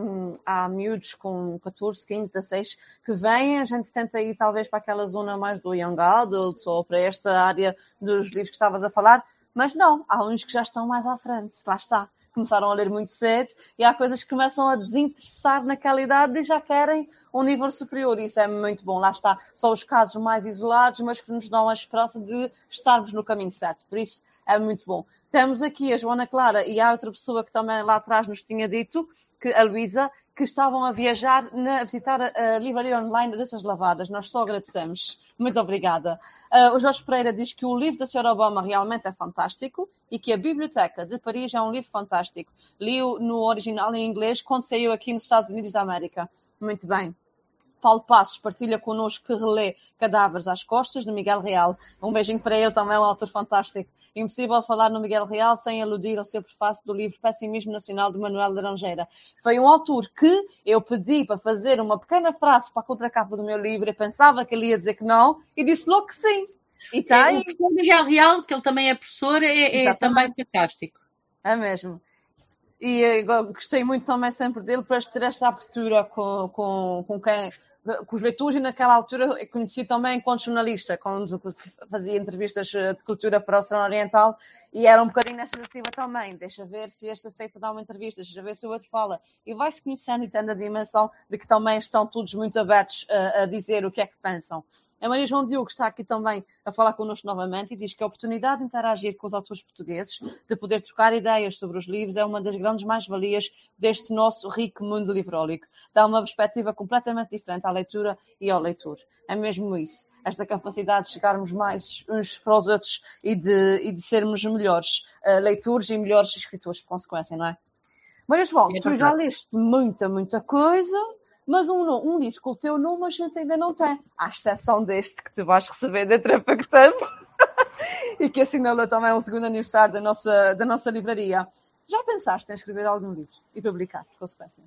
há miúdos com 14, 15, 16 que vêm, a gente tenta ir talvez para aquela zona mais do Young Adult ou para esta área dos livros que estavas a falar, mas não, há uns que já estão mais à frente, lá está começaram a ler muito cedo e há coisas que começam a desinteressar naquela idade e já querem um nível superior. Isso é muito bom. Lá está. São os casos mais isolados, mas que nos dão a esperança de estarmos no caminho certo. Por isso é muito bom. Temos aqui a Joana Clara e há outra pessoa que também lá atrás nos tinha dito, que a Luísa, que estavam a viajar, na, a visitar a, livraria online dessas lavadas. Nós só agradecemos. Muito obrigada. Uh, o Jorge Pereira diz que o livro da Sra. Obama realmente é fantástico e que a Biblioteca de Paris é um livro fantástico. Li-o no original em inglês quando saiu aqui nos Estados Unidos da América. Muito bem. Paulo Passos partilha connosco que relê Cadáveres às Costas, de Miguel Real. Um beijinho para ele, também é um autor fantástico. Impossível falar no Miguel Real sem aludir ao seu prefácio do livro Pessimismo Nacional de Manuel Laranjeira. Foi um autor que eu pedi para fazer uma pequena frase para a contracapa do meu livro e pensava que ele ia dizer que não e disse logo que sim. E tá aí. O Miguel Real, que ele também é professor, é, é também fantástico. É mesmo. E eh, gostei muito também sempre dele para ter esta abertura com, com, com quem leitores e naquela altura conheci também enquanto jornalista, quando fazia entrevistas eh, de cultura para o Oceano Oriental e era um bocadinho nesta narrativa também, deixa ver se este aceita dar uma entrevista, deixa ver se o outro fala e vai-se conhecendo e tendo a dimensão de que também estão todos muito abertos a, a, dizer o que é que pensam. A Maria João Diogo está aqui também a falar connosco novamente e diz que a oportunidade de interagir com os autores portugueses, de poder trocar ideias sobre os livros, é uma das grandes mais-valias deste nosso rico mundo livrólico. Dá uma perspectiva completamente diferente à leitura e ao leitor. É mesmo isso. Esta capacidade de chegarmos mais uns para os outros e de, e de sermos melhores uh, leitores e melhores escritores, por consequência, não é? Maria João, é tu já leste muita, muita coisa mas um, um livro com o teu nome a gente ainda não tem, à exceção deste que tu vais receber dentro de pouco tempo e que assinala também o segundo aniversário da nossa, da nossa livraria. Já pensaste em escrever algum livro e publicar, por consequência?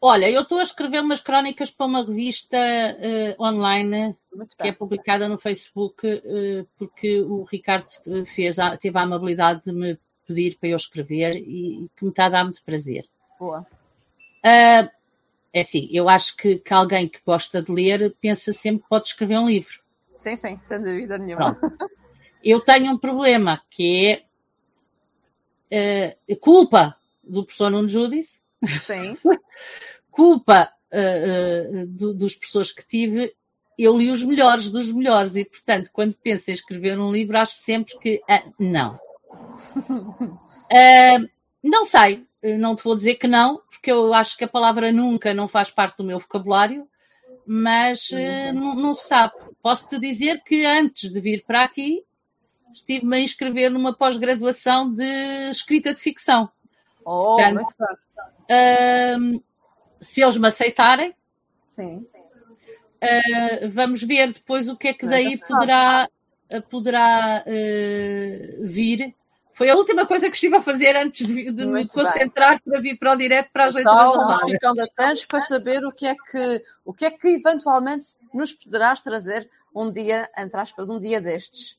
Olha, eu estou a escrever umas crónicas para uma revista uh, online que é publicada no Facebook uh, porque o Ricardo fez, teve a amabilidade de me pedir para eu escrever e que me está a dar muito prazer. Boa. Uh, é assim, eu acho que, que alguém que gosta de ler pensa sempre que pode escrever um livro. Sim, sim, sem dúvida nenhuma. Pronto. Eu tenho um problema que é uh, culpa do professor Nuno Judice. Sim. culpa uh, uh, do, dos professores que tive. Eu li os melhores dos melhores e, portanto, quando penso em escrever um livro, acho sempre que não. não sei, não te vou dizer que não, porque eu acho que a palavra nunca não faz parte do meu vocabulário, mas uh, não, não, se sabe. Posso te dizer que antes de vir para aqui, estive-me a inscrever numa pós-graduação de escrita de ficção. Oh, Portanto, uh, se eles me aceitarem, sim, sim. Uh, vamos ver depois o que é que daí poderá, poderá vir foi a última coisa que estive a fazer antes de, de me concentrar bem. para vir para o direto para as leituras online. ficando atentos para saber o que é que o que é que eventualmente nos poderás trazer um dia, entre aspas, um dia destes.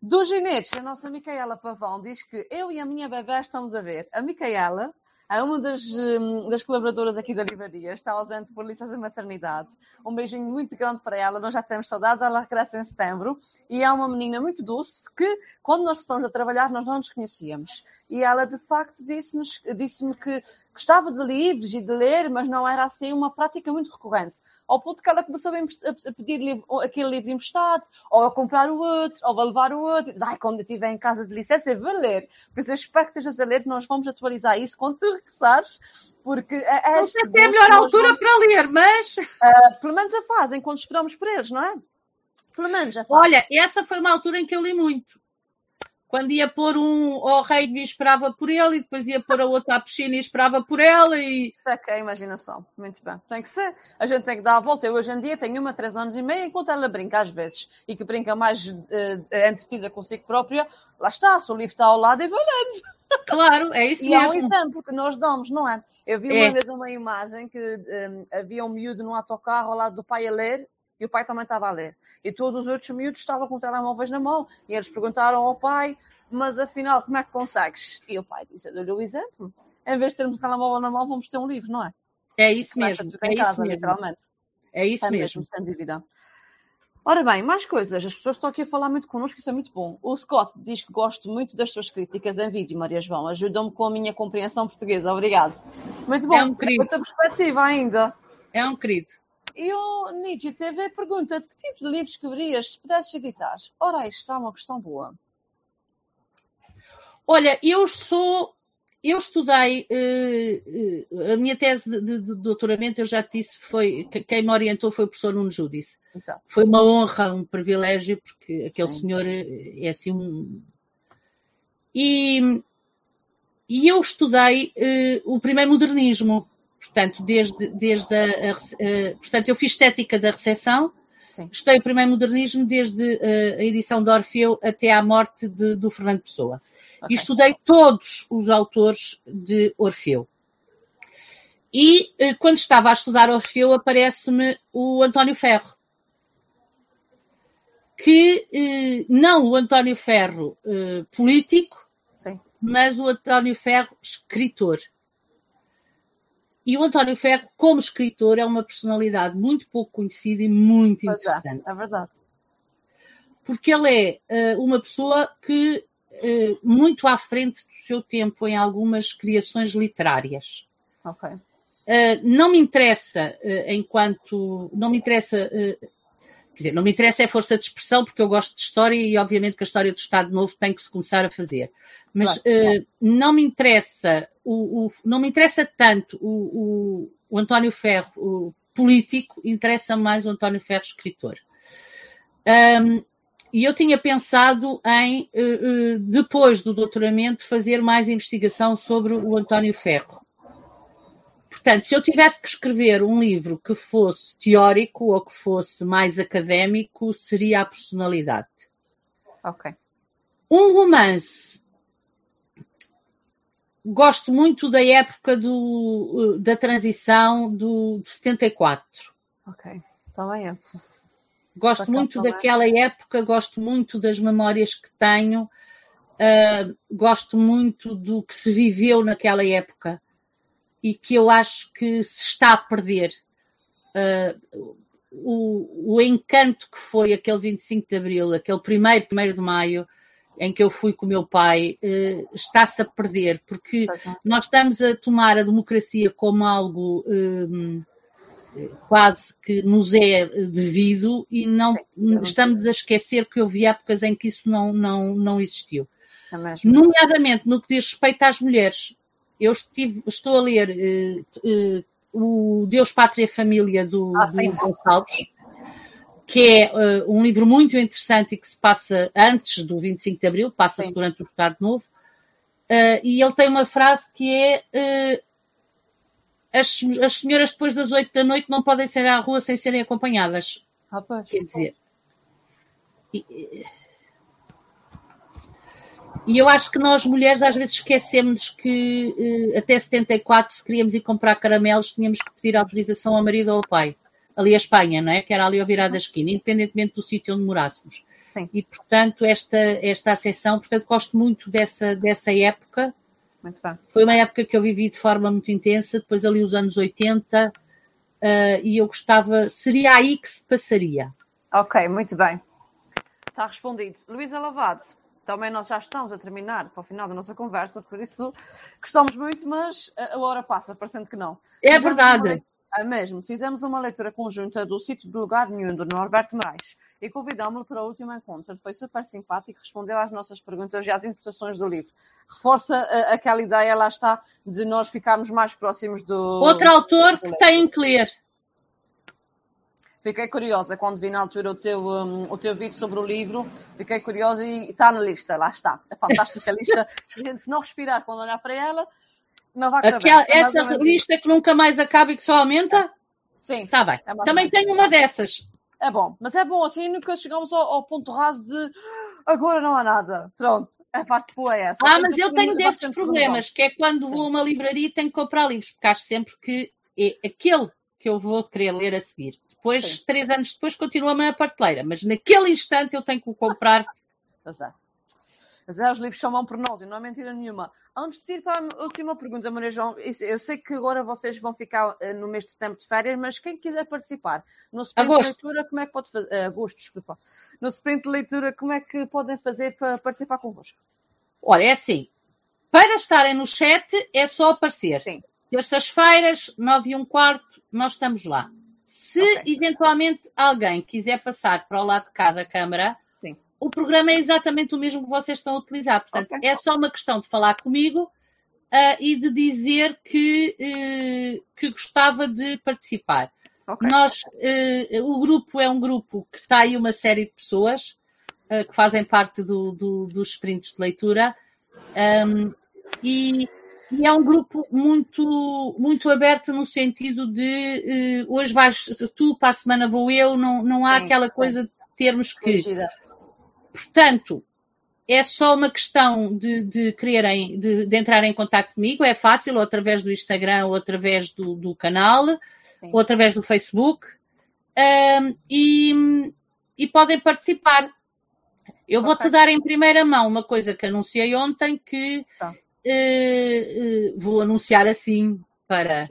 Dos ginetes, a nossa Micaela Pavão diz que eu e a minha bebé estamos a ver. A Micaela uma das, hum, das colaboradoras aqui da livraria, está ausente por licença de maternidade. Um beijinho muito grande para ela, nós já temos saudades, ela regressa em setembro. E é uma menina muito doce que, quando nós estamos a trabalhar, nós não nos conhecíamos. E ela, de facto, disse-me disse que gostava de livros e de ler, mas não era assim uma prática muito recorrente. Ao ponto que ela começou a pedir livro, aquele livro emprestado, ou a comprar o outro, ou a levar o outro. Diz, ai, quando eu estiver em casa de licença, eu vou ler. Por isso eu espero que estejas a ler, nós vamos atualizar isso quando tu regressares, porque é, é Não sei se é a melhor altura vamos... para ler, mas... Uh, pelo menos a fazem, quando esperamos por eles, não é? Pelo menos a fazem. Olha, essa foi uma altura em que eu li muito quando ia pôr um ao rei e esperava por ele, e depois ia pôr a outra à piscina e esperava por ela. E... É que é a imaginação, muito bem. Tem que ser. A gente tem que dar a volta. Eu hoje em dia tenho uma, três anos e meio, enquanto ela brinca às vezes, e que brinca mais uh, entretida consigo própria, lá está, se o livro está ao lado e vou lendo. Claro, é isso e mesmo. E é um exemplo que nós damos, não é? Eu vi uma é. vez uma imagem que um, havia um miúdo num autocarro ao lado do pai a ler e o pai também estava a ler. E todos os outros miúdos estavam com telemóveis na mão. E eles perguntaram ao pai, mas afinal, como é que consegues? E o pai disse, eu dou-lhe o exemplo. Em vez de termos o telemóvel na mão, vamos ter um livro, não é? É isso mesmo. É, casa, isso mesmo. literalmente. É isso é mesmo. mesmo. Sem dúvida. Ora bem, mais coisas. As pessoas estão aqui a falar muito connosco, isso é muito bom. O Scott diz que gosto muito das suas críticas em vídeo, Maria João. Ajudam-me com a minha compreensão portuguesa. Obrigado. Muito bom. É um querido. Outra perspectiva ainda. É um querido. E o Nietzsche TV pergunta de que tipo de livros escreverias se pudesses editar? Ora, isto está uma questão boa. Olha, eu sou. Eu estudei uh, uh, a minha tese de, de, de, doutoramento, eu já te disse, foi quem me orientou foi o professor Nuno Judice. Exato. Foi uma honra, um privilégio, porque aquele Sim. senhor é assim um. E, e eu estudei o primeiro modernismo, portanto, desde, desde a, a, a, portanto, eu fiz estética da recepção, Sim. estudei o primeiro modernismo desde a edição de Orfeu até à morte de, do Fernando Pessoa. Okay. E estudei todos os autores de Orfeu. E eh, quando estava a estudar Orfeu, aparece-me o António Ferro. Que eh, não o António Ferro eh, político, Sim. mas o António Ferro escritor. E o António Ferro, como escritor, é uma personalidade muito pouco conhecida e muito pois é, interessante. É, é verdade. Porque ele é uh, uma pessoa que eh, muito à frente do seu tempo em algumas criações literárias. Ok. Uh, não me interessa uh, enquanto não me interessa uh, Quer dizer, não me interessa é força de expressão, porque eu gosto de história e, obviamente, que a história do Estado Novo tem que se começar a fazer. Mas claro, uh, não me interessa, o, o, não me interessa tanto o, o António Ferro o político, interessa mais o António Ferro escritor. Um, e eu tinha pensado em, uh, uh, depois do doutoramento, fazer mais investigação sobre o António Ferro. Portanto, se eu tivesse que escrever um livro que fosse teórico ou que fosse mais académico, seria a personalidade. Ok. Um romance. Gosto muito da época do, da transição do, de 74. Ok, também é. Gosto muito daquela época, gosto muito das memórias que tenho, uh, gosto muito do que se viveu naquela época e que eu acho que se está a perder. Uh, o, o, encanto que foi aquele 25 de Abril, aquele primeiro, primeiro de Maio, em que eu fui com o meu pai, uh, está-se a perder, porque nós estamos a tomar a democracia como algo um, quase que nos é devido e não estamos a esquecer que houve épocas em que isso não, não, não existiu. É Nomeadamente no que diz respeito às mulheres eu estive, estou a ler uh, uh, o Deus, Pátria e Família do, ah, do Gonçalves, que é uh, um livro muito interessante e que se passa antes do 25 de Abril, passa-se durante o Estado Novo, e ele tem uma frase que é as, as senhoras depois das 8 da noite não podem sair à rua sem serem acompanhadas. Ah, Quer dizer... E, e eu acho que nós mulheres às vezes esquecemos que uh, até 74, se queríamos ir comprar caramelos, tínhamos que pedir autorização ao marido ou ao pai. Ali a Espanha, não é? Que era ali ao virar da esquina, independentemente do sítio onde morássemos. Sim. E, portanto, esta, esta acessão, portanto, gosto muito dessa, dessa época. Muito bem. Foi uma época que eu vivi de forma muito intensa, depois ali os anos 80, uh, eh, e eu gostava, seria aí que se passaria. Ok, muito bem. Está respondido. Luísa Lavado também nós já estamos a terminar para o final da nossa conversa, por isso gostamos muito, mas a hora passa, parecendo que não. É verdade. É mesmo. Fizemos uma leitura conjunta do sítio de lugar nenhum do Norberto Moraes e convidámos-lo para o último encontro. Foi super simpático, respondeu às nossas perguntas e às interpretações do livro. Reforça uh, aquela ideia, lá está, de nós ficarmos mais próximos do. Outro autor que tem que ler. Fiquei curiosa quando vi na altura o teu, um, o teu vídeo sobre o livro. Fiquei curiosa e está na lista, lá está. É fantástica a lista. A gente, se não respirar quando olhar para ela, não vai acabar. Aquela, essa lista que nunca mais acaba e que só aumenta? Sim. Está bem. É Também tenho uma dessas. É bom, mas é bom, assim nunca chegamos ao, ao, ponto raso de agora não há nada. Pronto, a parte boa é essa. Ah, mas eu tenho desses problemas, que é quando vou a uma livraria e tenho que comprar livros, porque acho sempre que é aquele que eu vou querer ler a seguir. Depois, Sim. três anos depois, continua a minha prateleira, mas naquele instante eu tenho que o comprar. Pois é. Mas é, os livros chamam por nós e não é mentira nenhuma. Antes de ir para a última pergunta, Maria João, eu sei que agora vocês vão ficar eh, no mês de setembro de férias, mas quem quiser participar no sprint Agosto. de leitura, como é que pode fazer? Uh, agosto, desculpa. No sprint de leitura, como é que podem fazer para participar convosco? Olha, é assim. Para estarem no chat é só aparecer. Sim. Terças-feiras, nove e um quarto, nós estamos lá. Se okay. eventualmente alguém quiser passar para o lado de cá da câmara, Sim. o programa é exatamente o mesmo que vocês estão a utilizar. Portanto, okay. é só uma questão de falar comigo uh, e de dizer que, uh, que gostava de participar. Okay. Nós, uh, o grupo é um grupo que está aí uma série de pessoas que fazem parte do, do, dos sprints de leitura. Um, e e é um grupo muito, muito aberto no sentido de uh, hoje vais tu, para a semana vou eu, não, não há sim, aquela coisa de termos que. Portanto, é só uma questão de, de quererem, de, de entrar em contato comigo, é fácil, ou através do Instagram, ou através do, do canal, sim. ou através do Facebook, um, e, e podem participar. Eu vou-te dar em primeira mão uma coisa que anunciei ontem, que tá. Uh, uh, vou anunciar assim para,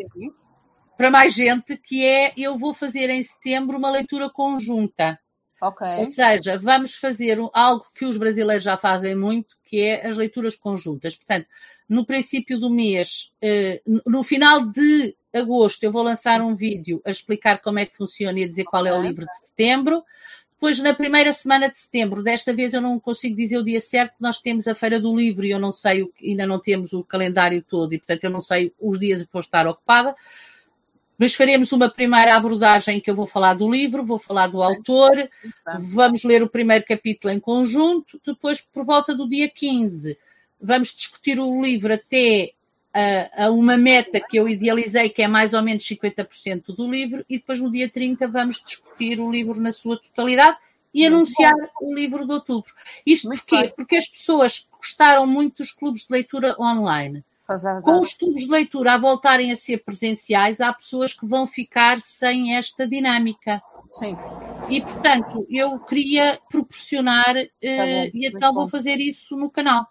para mais gente, que é eu vou fazer em setembro uma leitura conjunta. Okay. Ou seja, vamos fazer algo que os brasileiros já fazem muito, que é as leituras conjuntas. Portanto, no princípio do mês, uh, no final de agosto, eu vou lançar um vídeo a explicar como é que funciona e a dizer qual é o livro de setembro. Depois, na primeira semana de setembro, desta vez eu não consigo dizer o dia certo, nós temos a Feira do Livro e eu não sei, ainda não temos o calendário todo e, portanto, eu não sei os dias que vou estar ocupada. Mas faremos uma primeira abordagem que eu vou falar do livro, vou falar do autor, vamos ler o primeiro capítulo em conjunto, depois, por volta do dia 15, vamos discutir o livro até a, a, uma meta que eu idealizei, que é mais ou menos 50% do livro, e depois no dia 30 vamos discutir o livro na sua totalidade e muito anunciar bom. o livro de outubro. Isto muito porquê? Porque as pessoas gostaram muito dos clubes de leitura online. Com os clubes de leitura a voltarem a ser presenciais, há pessoas que vão ficar sem esta dinâmica. Sim. E, portanto, eu queria proporcionar, tá uh, e então vou fazer isso no canal.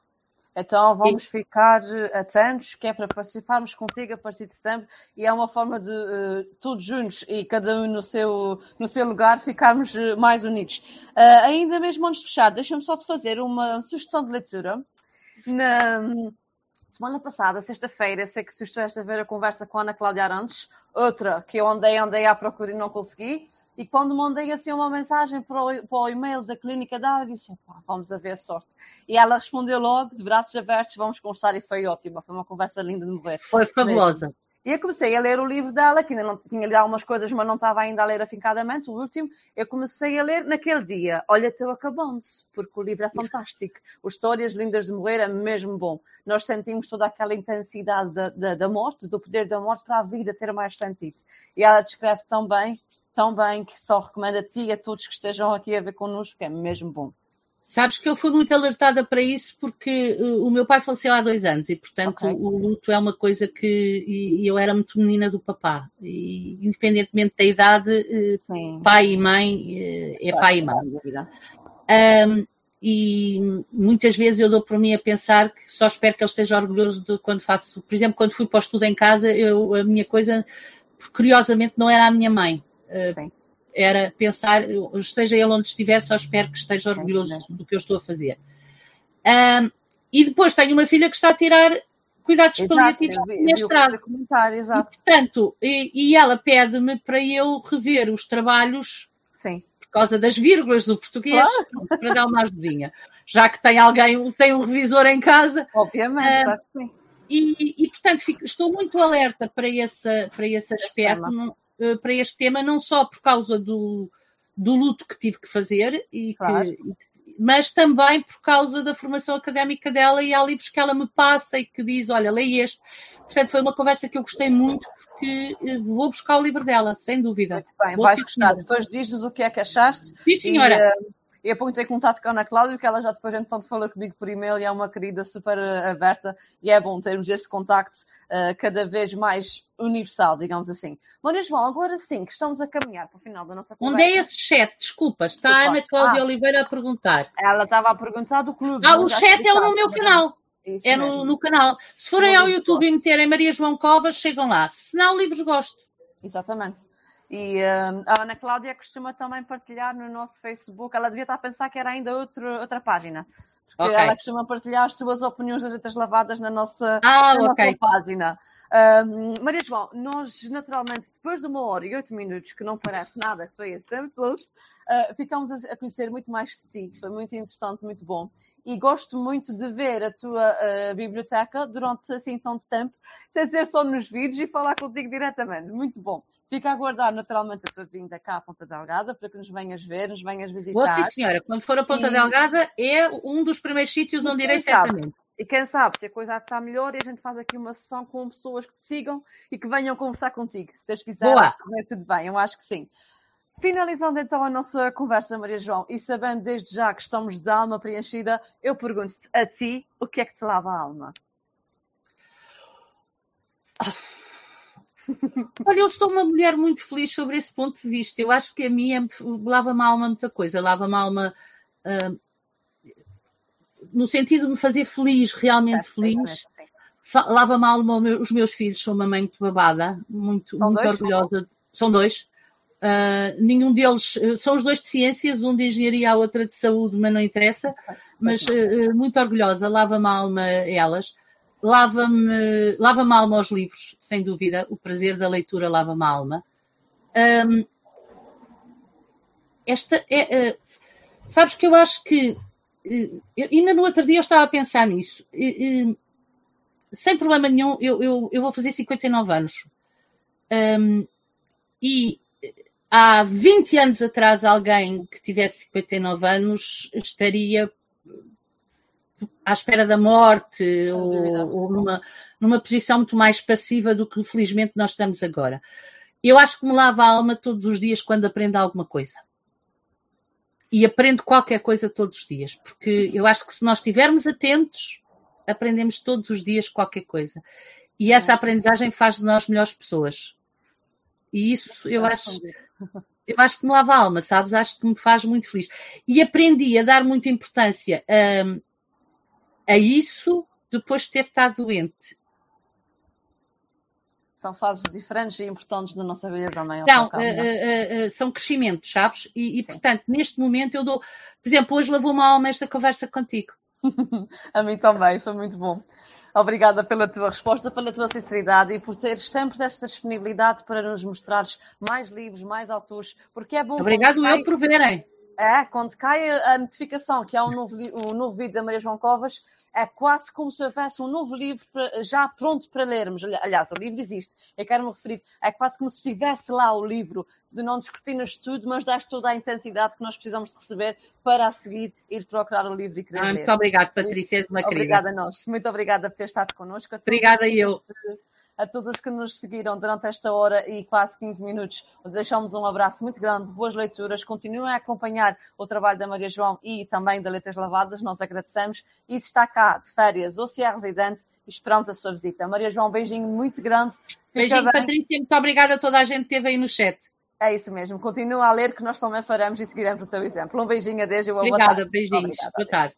Então vamos Sim. ficar atentos, que é para participarmos contigo a partir de setembro e é uma forma de uh, todos juntos e cada um no seu, no seu lugar ficarmos uh, mais unidos. Uh, ainda mesmo antes de fechar, deixa-me só te fazer uma sugestão de leitura. Na semana passada, sexta-feira, sei que tu estiveste a ver a conversa com a Ana Cláudia Arantes, outra que eu andei, andei à procura e não consegui. E quando mandei assim uma mensagem para o, para o e-mail da clínica dela, disse: vamos a ver sorte. E ela respondeu logo, de braços abertos, vamos conversar, e foi ótima. Foi uma conversa linda de morrer. Foi fabulosa. E eu comecei a ler o livro dela, que ainda não tinha lido algumas coisas, mas não estava ainda a ler afincadamente, o último. Eu comecei a ler naquele dia. Olha, teu acabamos, porque o livro é fantástico. As histórias lindas de morrer é mesmo bom. Nós sentimos toda aquela intensidade da, da, da morte, do poder da morte para a vida ter mais sentido. E ela descreve tão bem tão bem que só recomendo a ti e a todos que estejam aqui a ver connosco, que é mesmo bom. Sabes que eu fui muito alertada para isso porque uh, o meu pai faleceu há dois anos e, portanto, okay. o luto é uma coisa que. E, eu era muito menina do papá. E, independentemente da idade, uh, pai e mãe uh, é pai e mãe. Um, e muitas vezes eu dou por mim a pensar que só espero que ele esteja orgulhoso de quando faço. Por exemplo, quando fui para o estudo em casa, eu, a minha coisa, curiosamente, não era a minha mãe Sim. Era pensar, esteja ele onde estiver, só espero que esteja orgulhoso do que eu estou a fazer. Um, e depois tenho uma filha que está a tirar cuidados exato, paliativos de mestrado. Exato. E, portanto, e, e ela pede-me para eu rever os trabalhos Sim. por causa das vírgulas do português, claro. para dar uma ajudinha. Já que tem alguém, tem um revisor em casa. Obviamente, claro sim. E, e, portanto, fico, estou muito alerta para esse, para esse aspecto. Eh, para este tema, não só por causa do, do luto que tive que fazer, e claro. que, mas também por causa da formação académica dela e há livros que ela me passa e que diz, olha, leia este. Portanto, foi uma conversa que eu gostei muito porque eh, vou buscar o livro dela, sem dúvida. Muito bem, vou vais gostar. Depois dizes o que é que achaste. Sim, senhora. E, uh, e apontei contato com a Ana Cláudia, que ela já depois então falou comigo por e-mail e é uma querida super aberta e é bom termos esse contacto uh, cada vez mais universal, digamos assim. Maria João, agora sim, que estamos a caminhar para o final da nossa conversa. Onde é esse chat? Desculpa, está Desculpa. a Ana Cláudia ah, Oliveira a perguntar. Ela estava a perguntar do clube. Ah, o chat é no meu canal. Isso é no, no, canal. Se forem ao YouTube e meterem Maria João Covas, chegam lá. Se não, livros gosto. Exatamente. E uh, a Ana Cláudia costuma também partilhar no nosso Facebook. Ela devia estar a pensar que era ainda outro, outra página. Porque okay. ela costuma partilhar as suas opiniões das letras lavadas na nossa, ah, na okay. nossa página. Uh, Maria João, nós naturalmente, depois de uma hora e oito minutos, que não parece nada, que foi esse tempo todo, uh, ficamos a, conhecer muito mais de ti. Foi muito interessante, muito bom. E gosto muito de ver a tua uh, biblioteca durante assim tanto tempo, sem ser só nos vídeos e falar contigo diretamente. Muito bom. Fica a aguardar naturalmente a sua vinda cá à Ponta Delgada para que nos venhas ver, nos venhas visitar. Boa, sim, senhora. Quando for a Ponta e... Delgada, é um dos primeiros sítios onde irei certamente. E quem sabe, se a coisa está melhor, e a gente faz aqui uma sessão com pessoas que te sigam e que venham conversar contigo. Se Deus quiser, Boa. tudo bem, eu acho que sim. Finalizando então a nossa conversa, Maria João, e sabendo desde já que estamos de alma preenchida, eu pergunto-te a ti o que é que te lava a alma? Olha, eu sou uma mulher muito feliz sobre esse ponto de vista. Eu acho que a mim é, lava-me a alma muita coisa. Lava-me a alma uh, no sentido de me fazer feliz, realmente feliz. Lava-me a alma os meus filhos. Sou uma mãe muito babada, muito, muito dois, orgulhosa. São dois. Uh, nenhum deles, são os dois de ciências, um de engenharia, a outra de saúde, mas não interessa. Mas uh, muito orgulhosa, lava-me a alma elas. Lava-me lava a alma aos livros, sem dúvida. O prazer da leitura lava-me a alma. Um, esta é. Uh, sabes que eu acho que. Uh, ainda no outro dia eu estava a pensar nisso. Sem problema nenhum, eu, eu, eu vou fazer 59 anos. Um, e há 20 anos atrás, alguém que tivesse 59 anos estaria à espera da morte ou, ou, numa, numa posição muito mais passiva do que felizmente nós estamos agora. Eu acho que me lava a alma todos os dias quando aprendo alguma coisa. E aprendo qualquer coisa todos os dias, porque eu acho que se nós estivermos atentos, aprendemos todos os dias qualquer coisa. E essa aprendizagem faz de nós melhores pessoas. E isso eu acho, eu acho que me lava a alma, sabes? Acho que me faz muito feliz. E aprendi a dar muita importância a, a isso depois de ter estado doente. São fases diferentes e importantes da nossa vida também. São, uh, uh, uh, são crescimentos, sabes? E, e portanto, neste momento eu dou. Por exemplo, hoje lavou uma alma esta conversa contigo. a mim também, foi muito bom. Obrigada pela tua resposta, pela tua sinceridade e por teres sempre esta disponibilidade para nos mostrares mais livros, mais autores, porque é bom. Obrigado eu por verem. É, quando cai a notificação que há um novo, um novo vídeo da Maria João Covas, é quase como se houvesse um novo livro já pronto para lermos. Aliás, o livro existe, eu quero me referir, é quase como se estivesse lá o livro, de não discutirmos tudo, mas dás toda a intensidade que nós precisamos receber para a seguir ir procurar o livro e querer ah, ler. Muito obrigada, Patrícia, és uma querida. Obrigada a nós, muito obrigada por ter estado connosco. Obrigada eu a todos os que nos seguiram durante esta hora e quase 15 minutos. Deixamos um abraço muito grande, boas leituras. Continuem a acompanhar o trabalho da Maria João e também da Letras Lavadas. Nós agradecemos. E se está cá de férias ou se é residente, esperamos a sua visita. Maria João, um beijinho muito grande. Fica beijinho, bem. Patrícia. Muito obrigada a toda a gente que esteve aí no chat. É isso mesmo. Continua a ler que nós também faremos e seguiremos o teu exemplo. Um beijinho, adeus. Obrigada, beijinhos. Obrigada, Boa tarde.